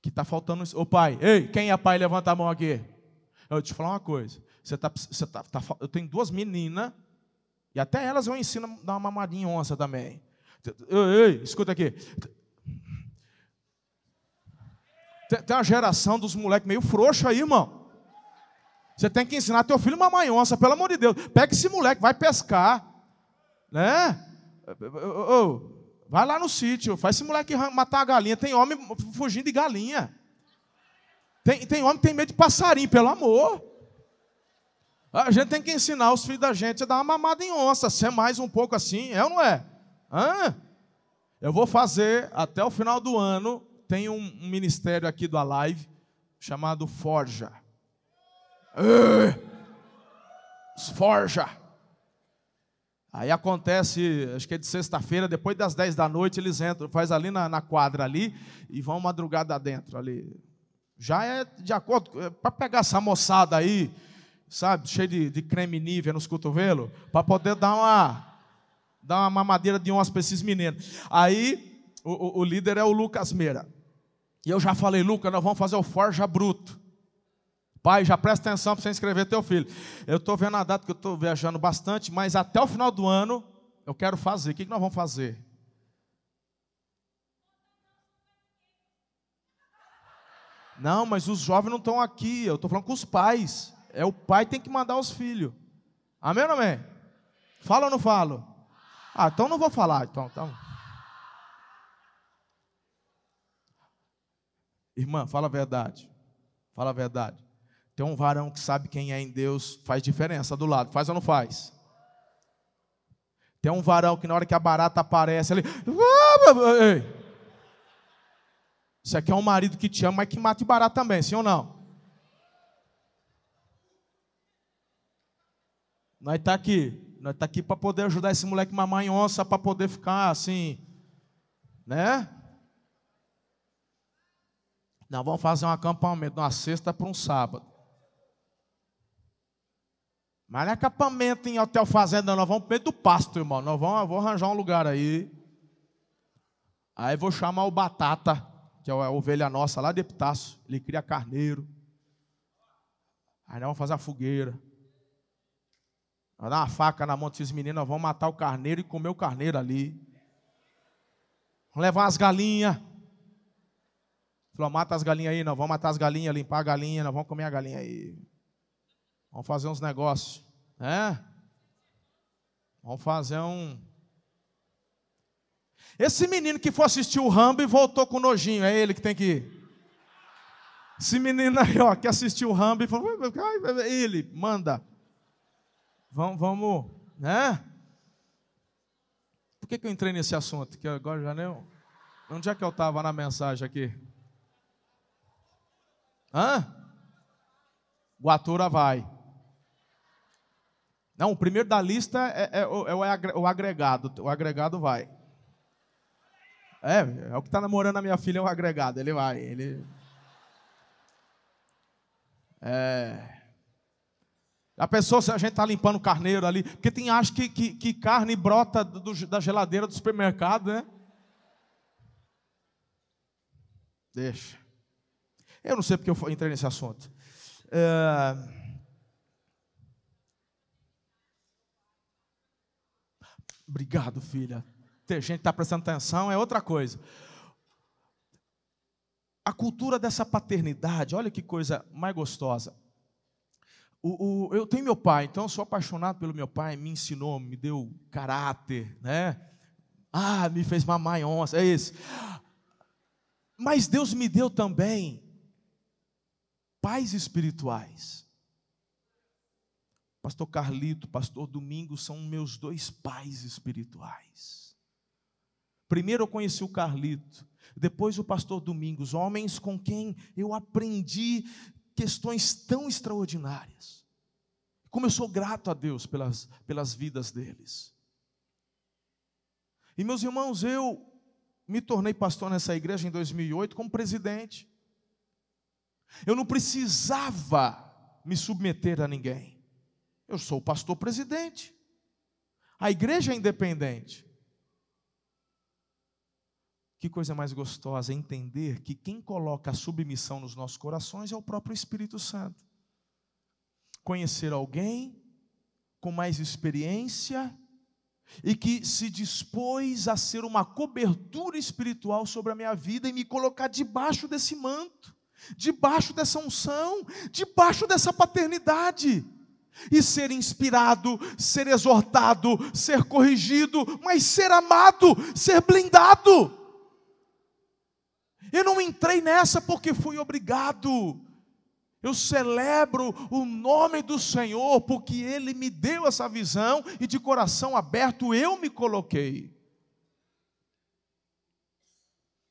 Que está faltando. Ô pai, ei, quem é pai? Levanta a mão aqui. Eu te falar uma coisa. Você tá, você tá, tá, eu tenho duas meninas, e até elas eu ensino a dar uma mamadinha em onça também. Ei, ei, escuta aqui. Tem, tem uma geração dos moleques meio frouxo aí, irmão. Você tem que ensinar teu filho uma manhonça, pelo amor de Deus. Pega esse moleque, vai pescar. Né? Vai lá no sítio, faz esse moleque matar a galinha. Tem homem fugindo de galinha. Tem, tem homem que tem medo de passarinho, pelo amor. A gente tem que ensinar os filhos da gente a dar uma mamada em onça, ser mais um pouco assim, é ou não é? Hã? Eu vou fazer até o final do ano. Tem um, um ministério aqui do Alive chamado Forja. Esforja. Aí acontece, acho que é de sexta-feira, depois das 10 da noite, eles entram, faz ali na, na quadra ali e vão madrugada dentro ali. Já é de acordo, é, para pegar essa moçada aí, sabe, cheio de, de creme nívea nos cotovelos, para poder dar uma, dar uma mamadeira de onça para esses meninos. Aí o, o, o líder é o Lucas Meira. E eu já falei, Lucas, nós vamos fazer o Forja Bruto. Pai, já presta atenção para você inscrever teu filho. Eu estou vendo a data que eu estou viajando bastante, mas até o final do ano eu quero fazer. O que, que nós vamos fazer? Não, mas os jovens não estão aqui. Eu estou falando com os pais. É o pai que tem que mandar os filhos. Amém ou não amém? Fala ou não falo? Ah, então não vou falar. Então, então. Irmã, fala a verdade. Fala a verdade. Tem um varão que sabe quem é em Deus, faz diferença do lado. Faz ou não faz? Tem um varão que na hora que a barata aparece, ele. Isso aqui é um marido que te ama, mas que mata barata também, sim ou não? Nós está aqui. Nós está aqui para poder ajudar esse moleque mamar em onça, para poder ficar assim. Né? Nós vamos fazer um acampamento, uma sexta para um sábado. Mas não é acampamento em hotel fazenda, nós vamos para do pasto, irmão. Nós vamos, vou arranjar um lugar aí. Aí vou chamar o Batata, que é a ovelha nossa lá de Epitácio. Ele cria carneiro. Aí nós vamos fazer a fogueira. Vai dar uma faca na mão desses meninos, nós vamos matar o carneiro e comer o carneiro ali. Vamos levar as galinhas. Falou, mata as galinhas aí, nós vamos matar as galinhas, limpar a galinha, nós vamos comer a galinha aí. Vamos fazer uns negócios. né? Vamos fazer um. Esse menino que foi assistir o Rambo e voltou com nojinho, é ele que tem que ir. Esse menino aí, ó, que assistiu o Rambo e falou, ele, manda. Vamos, vamos, né? Por que, que eu entrei nesse assunto? Que agora já nem. Onde é que eu estava na mensagem aqui? Hã? Guatura vai. Não, o primeiro da lista é, é, é, o agregado. O agregado vai. É, é o que está namorando a minha filha, é o agregado. Ele vai. Ele. É. A pessoa, se a gente está limpando carneiro ali, porque tem acho que, que, que carne brota do, da geladeira do supermercado, né? Deixa. Eu não sei porque eu entrei nesse assunto. É... Obrigado, filha. Ter gente está prestando atenção é outra coisa. A cultura dessa paternidade, olha que coisa mais gostosa. O, o, eu tenho meu pai, então eu sou apaixonado pelo meu pai, me ensinou, me deu caráter, né? Ah, me fez mamar em onça, é isso. Mas Deus me deu também pais espirituais. Pastor Carlito, Pastor Domingos são meus dois pais espirituais. Primeiro eu conheci o Carlito, depois o Pastor Domingos, homens com quem eu aprendi questões tão extraordinárias. Como eu sou grato a Deus pelas, pelas vidas deles. E meus irmãos, eu me tornei pastor nessa igreja em 2008 como presidente. Eu não precisava me submeter a ninguém. Eu sou o pastor presidente. A igreja é independente. Que coisa mais gostosa entender que quem coloca a submissão nos nossos corações é o próprio Espírito Santo. Conhecer alguém com mais experiência e que se dispôs a ser uma cobertura espiritual sobre a minha vida e me colocar debaixo desse manto, debaixo dessa unção, debaixo dessa paternidade. E ser inspirado, ser exortado, ser corrigido, mas ser amado, ser blindado. Eu não entrei nessa porque fui obrigado. Eu celebro o nome do Senhor porque Ele me deu essa visão e de coração aberto eu me coloquei.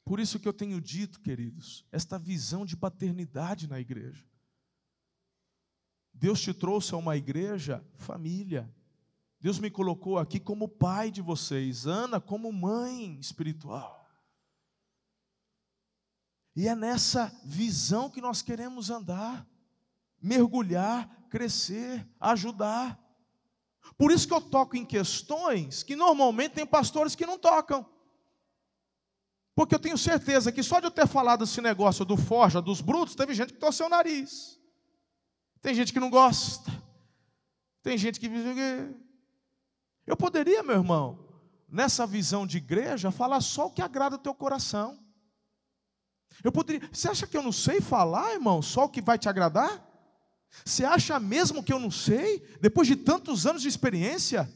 Por isso que eu tenho dito, queridos, esta visão de paternidade na igreja. Deus te trouxe a uma igreja família. Deus me colocou aqui como pai de vocês, Ana como mãe espiritual. E é nessa visão que nós queremos andar, mergulhar, crescer, ajudar. Por isso que eu toco em questões que normalmente tem pastores que não tocam. Porque eu tenho certeza que só de eu ter falado esse negócio do forja, dos brutos, teve gente que torceu o nariz. Tem gente que não gosta. Tem gente que. Eu poderia, meu irmão, nessa visão de igreja, falar só o que agrada o teu coração. Eu poderia. Você acha que eu não sei falar, irmão? Só o que vai te agradar? Você acha mesmo que eu não sei? Depois de tantos anos de experiência?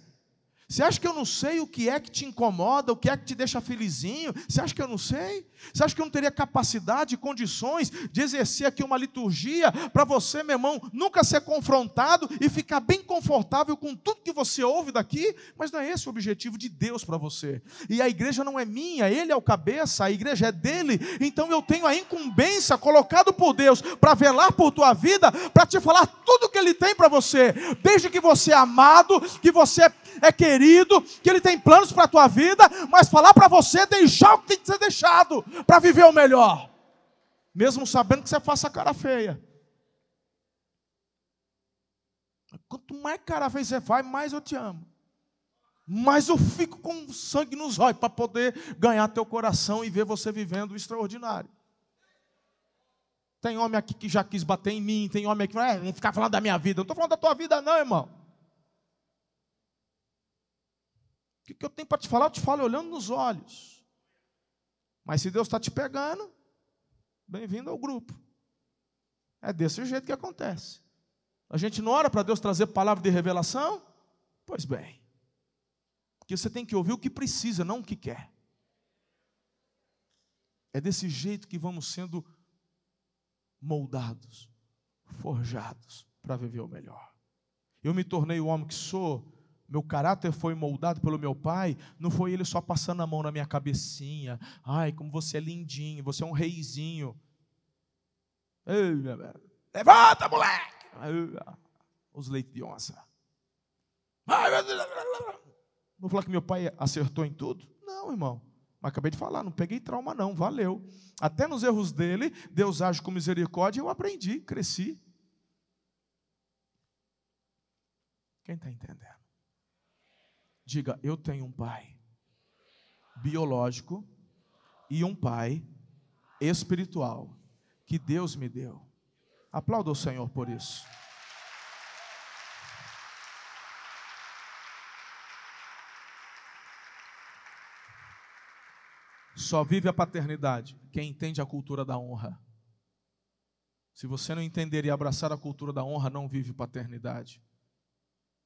Você acha que eu não sei o que é que te incomoda, o que é que te deixa felizinho? Você acha que eu não sei? Você acha que eu não teria capacidade e condições de exercer aqui uma liturgia para você, meu irmão, nunca ser confrontado e ficar bem confortável com tudo que você ouve daqui? Mas não é esse o objetivo de Deus para você. E a igreja não é minha, ele é o cabeça, a igreja é dele. Então eu tenho a incumbência colocado por Deus para velar por tua vida, para te falar tudo que ele tem para você, desde que você é amado, que você é é querido, que Ele tem planos para a tua vida, mas falar para você deixar o que tem que ser deixado para viver o melhor, mesmo sabendo que você faça cara feia. Quanto mais cara feia você faz, mais eu te amo. Mas eu fico com sangue nos olhos para poder ganhar teu coração e ver você vivendo o extraordinário. Tem homem aqui que já quis bater em mim, tem homem aqui que vai é, ficar falando da minha vida. Eu não estou falando da tua vida, não, irmão. O que, eu tenho para te falar? Eu te falo olhando nos olhos. Mas se Deus está te pegando, bem-vindo ao grupo. É desse jeito que acontece. A gente não ora para Deus trazer palavra de revelação? Pois bem. Porque você tem que ouvir o que precisa, não o que quer. É desse jeito que vamos sendo moldados, forjados para viver o melhor. Eu me tornei o homem que sou, meu caráter foi moldado pelo meu pai, não foi ele só passando a mão na minha cabecinha. Ai, como você é lindinho, você é um reizinho. Ei, levanta, moleque! Os leitos de onça. Vou falar que meu pai acertou em tudo? Não, irmão. Mas acabei de falar, não peguei trauma, não, valeu. Até nos erros dele, Deus age com misericórdia e eu aprendi, cresci. Quem está entendendo? Diga, eu tenho um pai biológico e um pai espiritual que Deus me deu. Aplauda o Senhor por isso. Só vive a paternidade quem entende a cultura da honra. Se você não entender e abraçar a cultura da honra, não vive paternidade,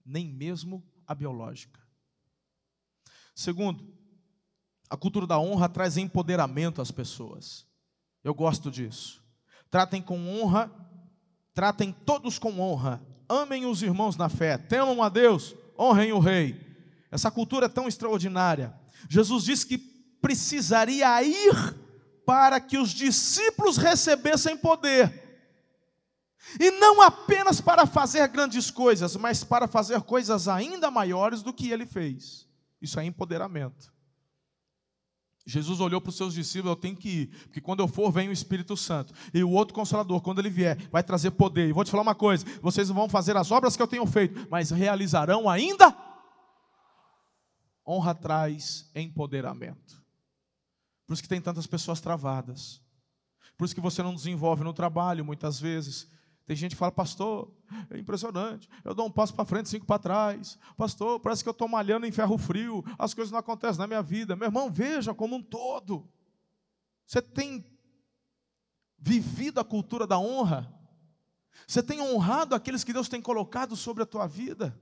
nem mesmo a biológica. Segundo, a cultura da honra traz empoderamento às pessoas. Eu gosto disso. Tratem com honra, tratem todos com honra. Amem os irmãos na fé, temam a Deus, honrem o rei. Essa cultura é tão extraordinária. Jesus disse que precisaria ir para que os discípulos recebessem poder. E não apenas para fazer grandes coisas, mas para fazer coisas ainda maiores do que ele fez. Isso é empoderamento. Jesus olhou para os seus discípulos, eu tenho que ir, porque quando eu for, vem o Espírito Santo. E o outro consolador, quando ele vier, vai trazer poder. E vou te falar uma coisa: vocês vão fazer as obras que eu tenho feito, mas realizarão ainda. Honra traz empoderamento. Por isso que tem tantas pessoas travadas. Por isso que você não desenvolve no trabalho muitas vezes. Tem gente que fala, pastor, é impressionante. Eu dou um passo para frente, cinco para trás. Pastor, parece que eu estou malhando em ferro frio. As coisas não acontecem na minha vida. Meu irmão, veja como um todo. Você tem vivido a cultura da honra? Você tem honrado aqueles que Deus tem colocado sobre a tua vida?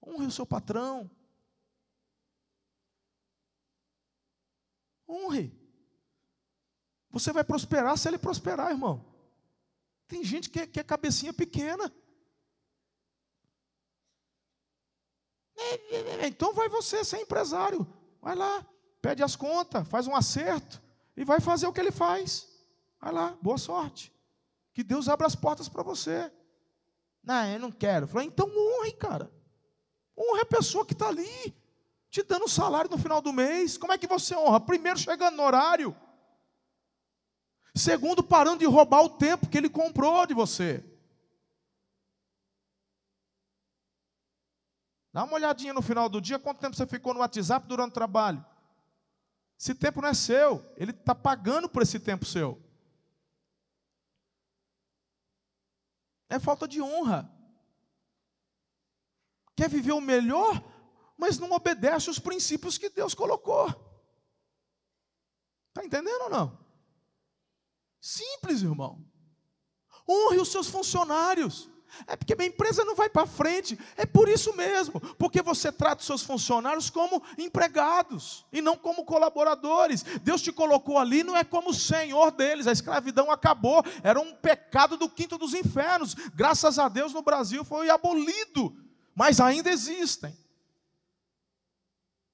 Honre o seu patrão. Honre. Você vai prosperar se ele prosperar, irmão. Tem gente que é, que é cabecinha pequena. Então vai você ser empresário. Vai lá, pede as contas, faz um acerto e vai fazer o que ele faz. Vai lá, boa sorte. Que Deus abra as portas para você. Não, eu não quero. Falei, então honre, cara. Honre a pessoa que está ali, te dando salário no final do mês. Como é que você honra? Primeiro, chegando no horário. Segundo, parando de roubar o tempo que ele comprou de você. Dá uma olhadinha no final do dia, quanto tempo você ficou no WhatsApp durante o trabalho. Esse tempo não é seu, ele está pagando por esse tempo seu. É falta de honra. Quer viver o melhor, mas não obedece os princípios que Deus colocou. Está entendendo ou não? Simples, irmão. Honre os seus funcionários. É porque minha empresa não vai para frente. É por isso mesmo. Porque você trata os seus funcionários como empregados e não como colaboradores. Deus te colocou ali, não é como senhor deles. A escravidão acabou. Era um pecado do quinto dos infernos. Graças a Deus no Brasil foi abolido. Mas ainda existem.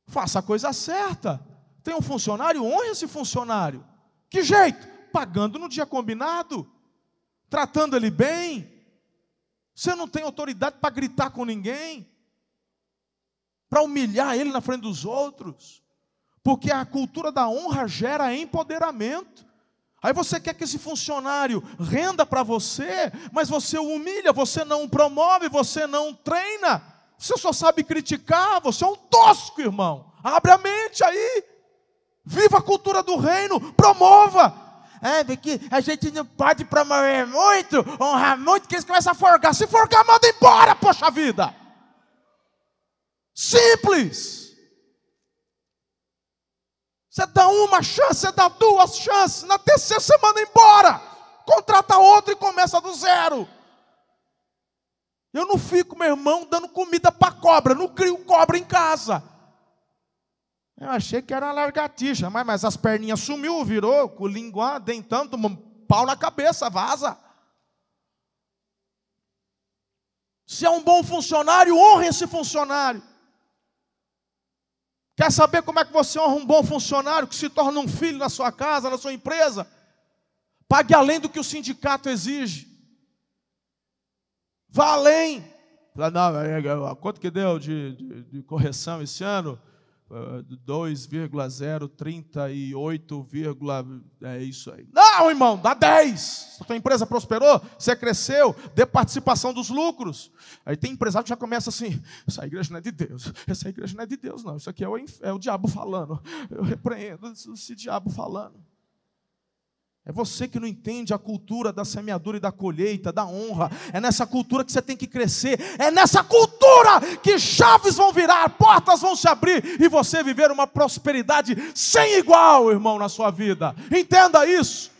Faça a coisa certa. Tem um funcionário, honre esse funcionário. Que jeito? Pagando no dia combinado, tratando ele bem. Você não tem autoridade para gritar com ninguém, para humilhar ele na frente dos outros, porque a cultura da honra gera empoderamento. Aí você quer que esse funcionário renda para você, mas você o humilha, você não o promove, você não treina. Você só sabe criticar, você é um tosco, irmão. Abre a mente aí. Viva a cultura do reino, promova. É, porque a gente não pode promover muito, honrar muito, que eles começam a forgar. Se forgar, manda embora, poxa vida. Simples. Você dá uma chance, você dá duas chances, na terceira você manda embora. Contrata outro e começa do zero. Eu não fico, meu irmão, dando comida para cobra, não crio cobra em casa. Eu achei que era uma largatixa, mas, mas as perninhas sumiu, virou, com língua dentando, um pau na cabeça, vaza. Se é um bom funcionário, honre esse funcionário. Quer saber como é que você honra um bom funcionário que se torna um filho na sua casa, na sua empresa? Pague além do que o sindicato exige. Vá além. Não, é, é, quanto que deu de, de, de correção esse ano? 2,038, é isso aí. Não, irmão, dá 10. Sua empresa prosperou, você cresceu, dê participação dos lucros. Aí tem empresário que já começa assim: essa igreja não é de Deus, essa igreja não é de Deus, não. Isso aqui é o, é o diabo falando. Eu repreendo esse diabo falando. É você que não entende a cultura da semeadura e da colheita, da honra. É nessa cultura que você tem que crescer. É nessa cultura que chaves vão virar, portas vão se abrir e você viver uma prosperidade sem igual, irmão, na sua vida. Entenda isso.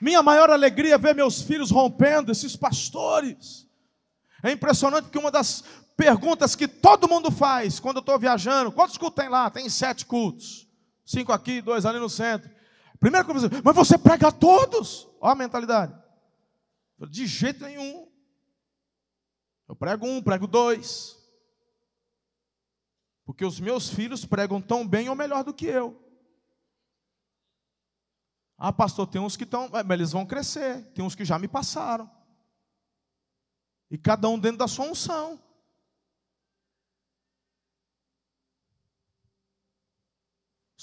Minha maior alegria é ver meus filhos rompendo esses pastores. É impressionante porque uma das perguntas que todo mundo faz quando eu estou viajando. Quantos cultos tem lá? Tem sete cultos. Cinco aqui, dois ali no centro. Primeira coisa, mas você prega a todos? Olha a mentalidade. De jeito nenhum. Eu prego um, prego dois. Porque os meus filhos pregam tão bem ou melhor do que eu. Ah, pastor, tem uns que estão, mas eles vão crescer. Tem uns que já me passaram. E cada um dentro da sua unção.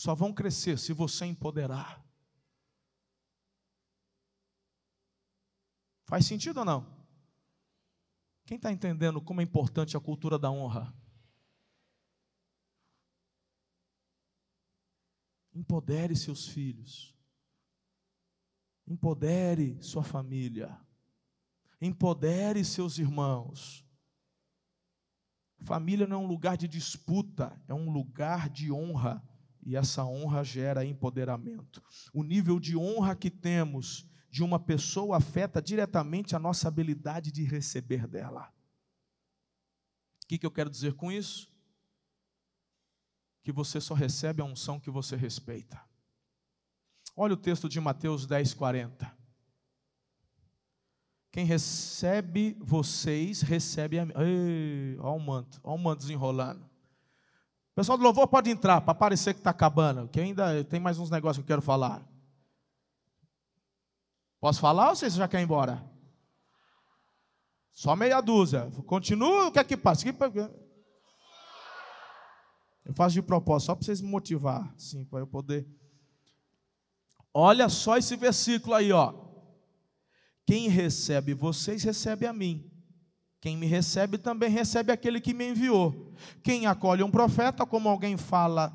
Só vão crescer se você empoderar. Faz sentido ou não? Quem está entendendo como é importante a cultura da honra? Empodere seus filhos. Empodere sua família. Empodere seus irmãos. Família não é um lugar de disputa, é um lugar de honra e essa honra gera empoderamento. O nível de honra que temos de uma pessoa afeta diretamente a nossa habilidade de receber dela. O que, que eu quero dizer com isso? Que você só recebe a unção que você respeita. Olha o texto de Mateus 10, 40. Quem recebe vocês, recebe a mim. Olha o manto, olha o manto desenrolando. Pessoal do louvor pode entrar para parecer que está acabando, que ainda tem mais uns negócios que eu quero falar. Posso falar ou vocês já querem ir embora? Só meia dúzia. Continua, o que é que passa? Eu faço de propósito, só para vocês me motivar, sim, para eu poder. Olha só esse versículo aí, ó. Quem recebe vocês, recebe a mim. Quem me recebe também recebe aquele que me enviou. Quem acolhe um profeta, como alguém fala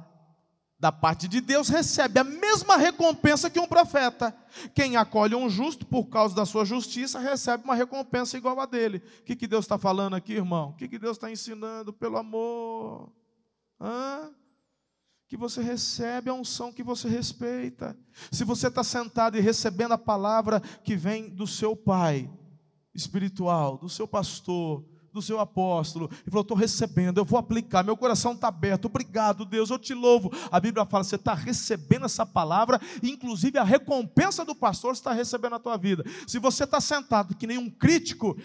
da parte de Deus, recebe a mesma recompensa que um profeta. Quem acolhe um justo por causa da sua justiça, recebe uma recompensa igual a dele. O que, que Deus está falando aqui, irmão? O que, que Deus está ensinando? Pelo amor. Hã? que você recebe a unção que você respeita. Se você está sentado e recebendo a palavra que vem do seu Pai, espiritual, do seu pastor, do seu apóstolo, e falou: Estou recebendo, eu vou aplicar, meu coração está aberto, obrigado, Deus, eu te louvo. A Bíblia fala: você está recebendo essa palavra, inclusive a recompensa do pastor está recebendo na tua vida. Se você está sentado que nem um crítico,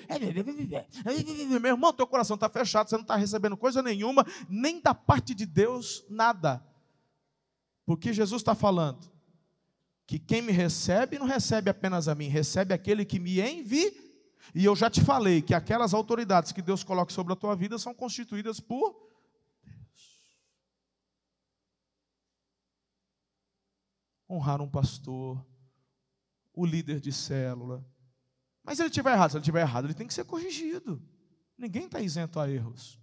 meu irmão, teu coração está fechado, você não está recebendo coisa nenhuma, nem da parte de Deus, nada. Porque Jesus está falando que quem me recebe não recebe apenas a mim, recebe aquele que me envia e eu já te falei que aquelas autoridades que Deus coloca sobre a tua vida são constituídas por Deus. Honrar um pastor, o líder de célula. Mas se ele tiver errado, se ele tiver errado, ele tem que ser corrigido. Ninguém está isento a erros,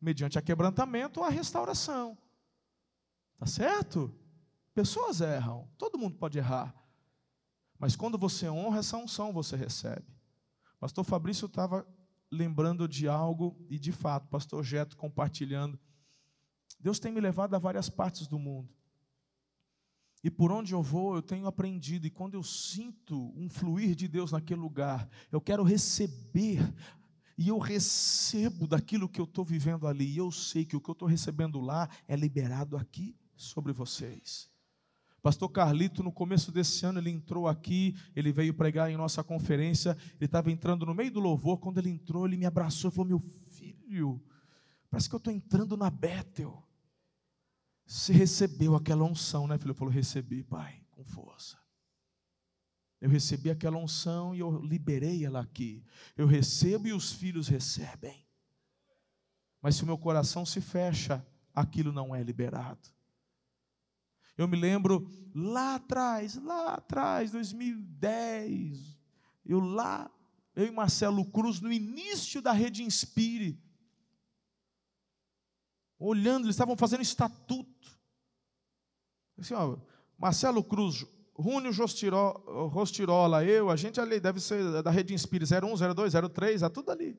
mediante a quebrantamento ou a restauração. Tá certo? Pessoas erram, todo mundo pode errar. Mas quando você honra essa unção, você recebe. Pastor Fabrício estava lembrando de algo, e de fato, pastor Geto compartilhando. Deus tem me levado a várias partes do mundo. E por onde eu vou, eu tenho aprendido, e quando eu sinto um fluir de Deus naquele lugar, eu quero receber, e eu recebo daquilo que eu estou vivendo ali, e eu sei que o que eu estou recebendo lá é liberado aqui sobre vocês. Pastor Carlito, no começo desse ano, ele entrou aqui, ele veio pregar em nossa conferência, ele estava entrando no meio do louvor, quando ele entrou, ele me abraçou e falou: Meu filho, parece que eu estou entrando na Bethel. Você recebeu aquela unção, né, filho? Ele falou: Recebi, pai, com força. Eu recebi aquela unção e eu liberei ela aqui. Eu recebo e os filhos recebem. Mas se o meu coração se fecha, aquilo não é liberado. Eu me lembro lá atrás, lá atrás, 2010, eu lá, eu e Marcelo Cruz, no início da Rede Inspire, olhando, eles estavam fazendo estatuto. Assim, ó, Marcelo Cruz, Rúnio Rostirola, eu, a gente ali deve ser da Rede Inspire 01, 02, 03, é tudo ali.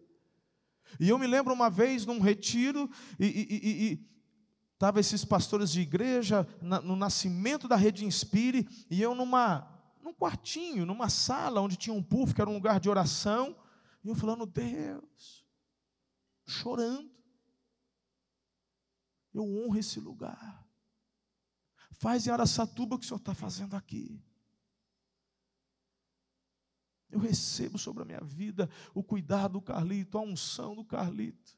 E eu me lembro uma vez num retiro, e, e, e Estavam esses pastores de igreja no nascimento da rede Inspire, e eu numa, num quartinho, numa sala onde tinha um puff, que era um lugar de oração, e eu falando, Deus, chorando, eu honro esse lugar. Faz em Araçatuba o que o Senhor está fazendo aqui. Eu recebo sobre a minha vida o cuidado do Carlito, a unção do Carlito.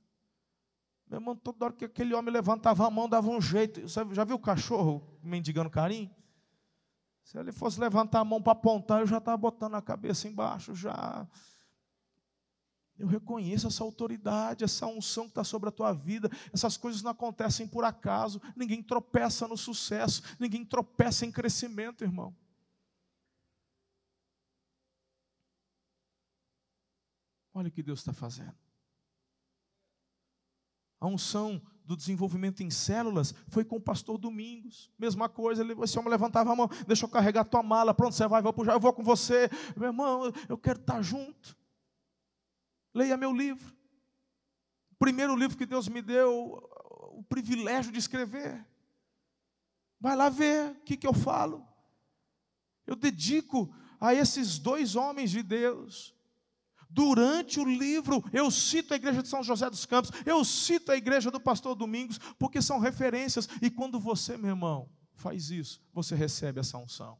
Meu irmão, toda hora que aquele homem levantava a mão, dava um jeito. Você já viu o cachorro mendigando carinho? Se ele fosse levantar a mão para apontar, eu já estava botando a cabeça embaixo, já. Eu reconheço essa autoridade, essa unção que está sobre a tua vida. Essas coisas não acontecem por acaso. Ninguém tropeça no sucesso, ninguém tropeça em crescimento, irmão. Olha o que Deus está fazendo. A unção do desenvolvimento em células foi com o pastor Domingos. Mesma coisa, ele, esse homem levantava a mão, deixa eu carregar a tua mala, pronto, você vai, vou puxar, eu vou com você. Meu irmão, eu quero estar junto. Leia meu livro. O primeiro livro que Deus me deu, o privilégio de escrever. Vai lá ver o que, que eu falo. Eu dedico a esses dois homens de Deus Durante o livro, eu cito a igreja de São José dos Campos, eu cito a igreja do pastor Domingos, porque são referências. E quando você, meu irmão, faz isso, você recebe essa unção.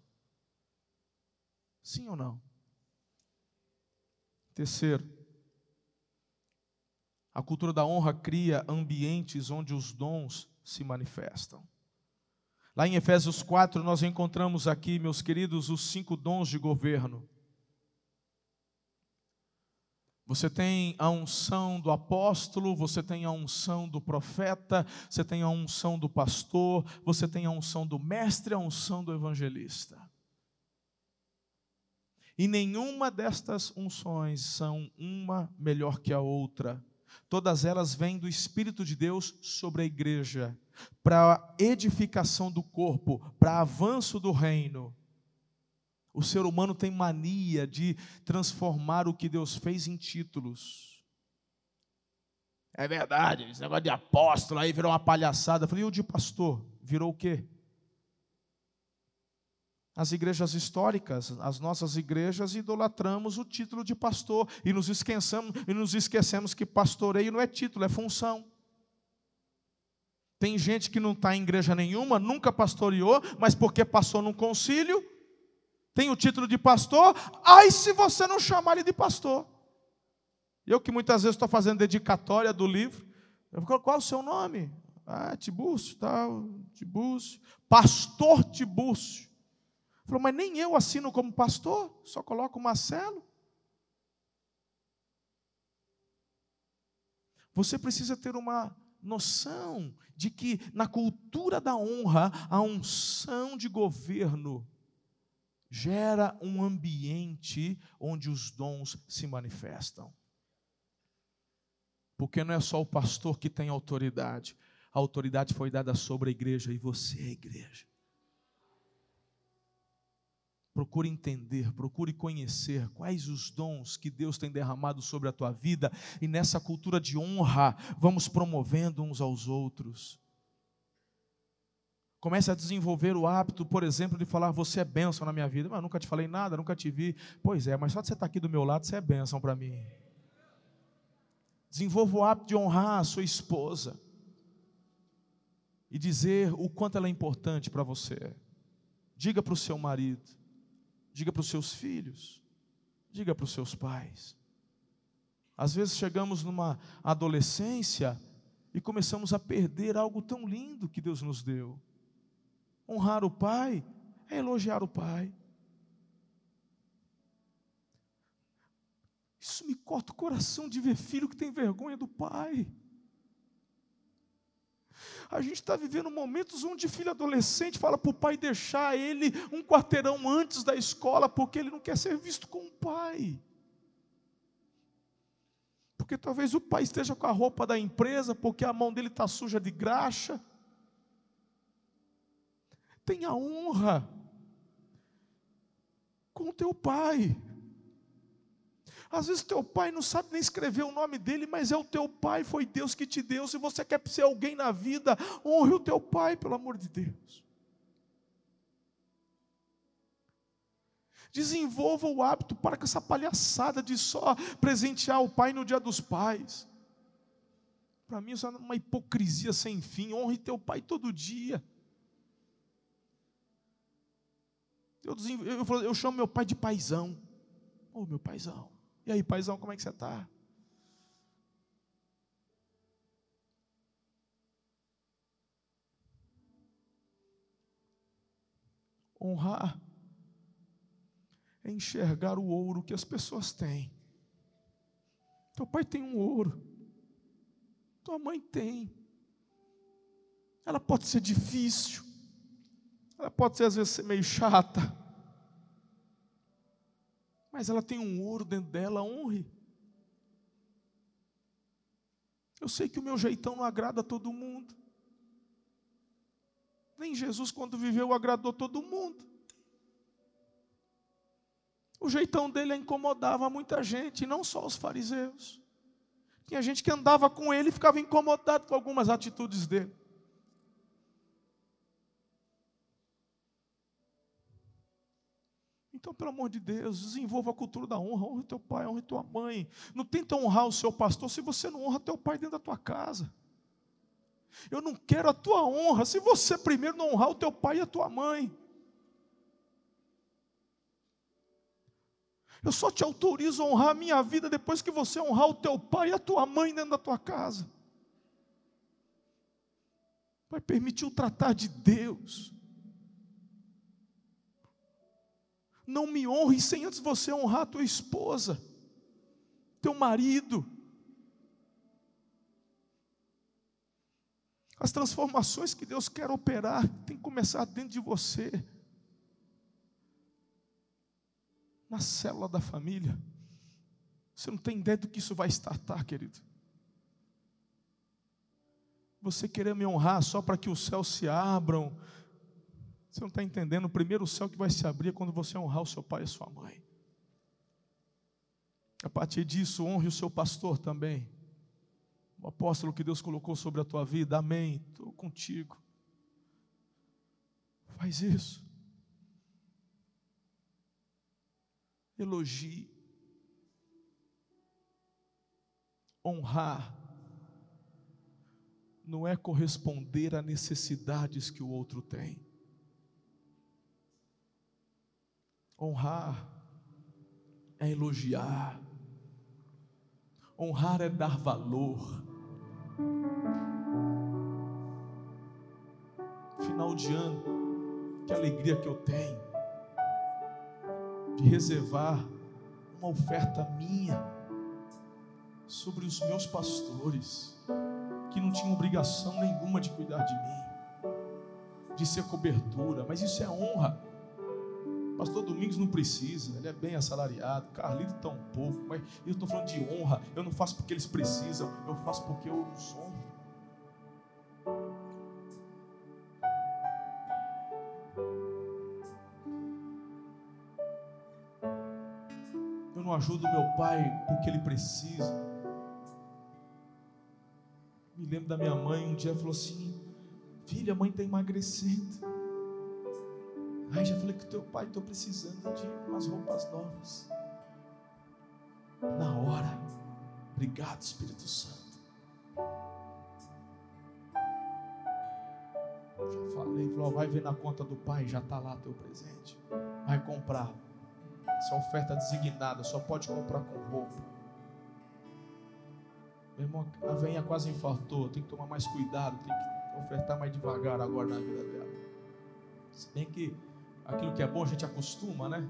Sim ou não? Terceiro, a cultura da honra cria ambientes onde os dons se manifestam. Lá em Efésios 4, nós encontramos aqui, meus queridos, os cinco dons de governo. Você tem a unção do apóstolo, você tem a unção do profeta, você tem a unção do pastor, você tem a unção do mestre, a unção do evangelista. E nenhuma destas unções são uma melhor que a outra. Todas elas vêm do Espírito de Deus sobre a igreja, para a edificação do corpo, para avanço do reino. O ser humano tem mania de transformar o que Deus fez em títulos. É verdade, esse negócio de apóstolo aí virou uma palhaçada. Eu falei, e o de pastor? Virou o quê? As igrejas históricas, as nossas igrejas, idolatramos o título de pastor e nos esquecemos, e nos esquecemos que pastoreio não é título, é função. Tem gente que não está em igreja nenhuma, nunca pastoreou, mas porque passou num concílio, tem o título de pastor, ai se você não chamar ele de pastor. Eu que muitas vezes estou fazendo dedicatória do livro, eu falo, qual o seu nome? Ah, Tibúrcio, tal, Tibúrcio, pastor Tibúrcio. Falou, mas nem eu assino como pastor, só coloco Marcelo. Você precisa ter uma noção de que na cultura da honra, a unção de governo gera um ambiente onde os dons se manifestam. Porque não é só o pastor que tem autoridade, a autoridade foi dada sobre a igreja e você é a igreja. Procure entender, procure conhecer quais os dons que Deus tem derramado sobre a tua vida e nessa cultura de honra, vamos promovendo uns aos outros. Comece a desenvolver o hábito, por exemplo, de falar: Você é bênção na minha vida. Mas nunca te falei nada, nunca te vi. Pois é, mas só de você estar aqui do meu lado, você é bênção para mim. Desenvolva o hábito de honrar a sua esposa e dizer o quanto ela é importante para você. Diga para o seu marido, diga para os seus filhos, diga para os seus pais. Às vezes chegamos numa adolescência e começamos a perder algo tão lindo que Deus nos deu. Honrar o pai é elogiar o pai. Isso me corta o coração de ver filho que tem vergonha do pai. A gente está vivendo momentos onde filho adolescente fala para o pai deixar ele um quarteirão antes da escola, porque ele não quer ser visto com o pai. Porque talvez o pai esteja com a roupa da empresa, porque a mão dele está suja de graxa. Tenha honra com teu pai. Às vezes teu pai não sabe nem escrever o nome dele, mas é o teu pai, foi Deus que te deu. Se você quer ser alguém na vida, honre o teu pai, pelo amor de Deus. Desenvolva o hábito para com essa palhaçada de só presentear o pai no dia dos pais. Para mim isso é uma hipocrisia sem fim. Honre teu pai todo dia. Eu, eu, eu chamo meu pai de paizão. Ô, oh, meu paizão. E aí, paizão, como é que você está? Honrar é enxergar o ouro que as pessoas têm. Teu pai tem um ouro, tua mãe tem. Ela pode ser difícil, ela pode ser às vezes meio chata, mas ela tem um ouro dentro dela, honre. Eu sei que o meu jeitão não agrada a todo mundo. Nem Jesus, quando viveu, agradou todo mundo. O jeitão dele incomodava muita gente, não só os fariseus. Tinha gente que andava com ele e ficava incomodado com algumas atitudes dele. Então, pelo amor de Deus, desenvolva a cultura da honra, honre teu pai, honre tua mãe. Não tenta honrar o seu pastor se você não honra teu pai dentro da tua casa. Eu não quero a tua honra se você primeiro não honrar o teu pai e a tua mãe. Eu só te autorizo a honrar a minha vida depois que você honrar o teu pai e a tua mãe dentro da tua casa. Vai permitir o tratar de Deus. Não me honre sem antes você honrar tua esposa, teu marido. As transformações que Deus quer operar tem que começar dentro de você. Na célula da família. Você não tem ideia do que isso vai startar, querido. Você querer me honrar só para que os céus se abram, você não está entendendo? O primeiro céu que vai se abrir é quando você honrar o seu pai e a sua mãe. A partir disso, honre o seu pastor também. O apóstolo que Deus colocou sobre a tua vida. Amém. Estou contigo. Faz isso. Elogie. Honrar não é corresponder a necessidades que o outro tem. Honrar é elogiar. Honrar é dar valor. Final de ano, que alegria que eu tenho de reservar uma oferta minha sobre os meus pastores, que não tinham obrigação nenhuma de cuidar de mim, de ser cobertura, mas isso é honra. Pastor Domingos não precisa, ele é bem assalariado. Carlito está um pouco, mas eu estou falando de honra. Eu não faço porque eles precisam, eu faço porque eu os honro. Eu não ajudo meu pai porque ele precisa. Me lembro da minha mãe, um dia falou assim: Filha, a mãe está emagrecendo. Aí já falei que teu pai estou precisando de umas roupas novas. Na hora. Obrigado, Espírito Santo. Já falei, falou, vai ver na conta do pai, já está lá teu presente. Vai comprar. Essa oferta designada, só pode comprar com roupa. Meu irmão, a venha quase infartou, tem que tomar mais cuidado, tem que ofertar mais devagar agora na vida dela. Se bem que aquilo que é bom a gente acostuma, né?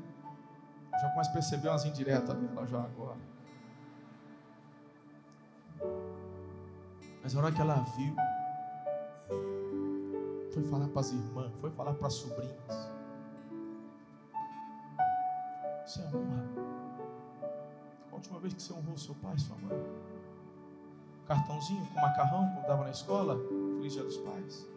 Já começa a perceber umas indiretas dela já agora. Mas a hora que ela viu, foi falar para as irmãs, foi falar para as sobrinhas. Isso é honra. A última vez que você honrou seu pai, sua mãe? Cartãozinho com macarrão, quando dava na escola? Feliz dia dos pais.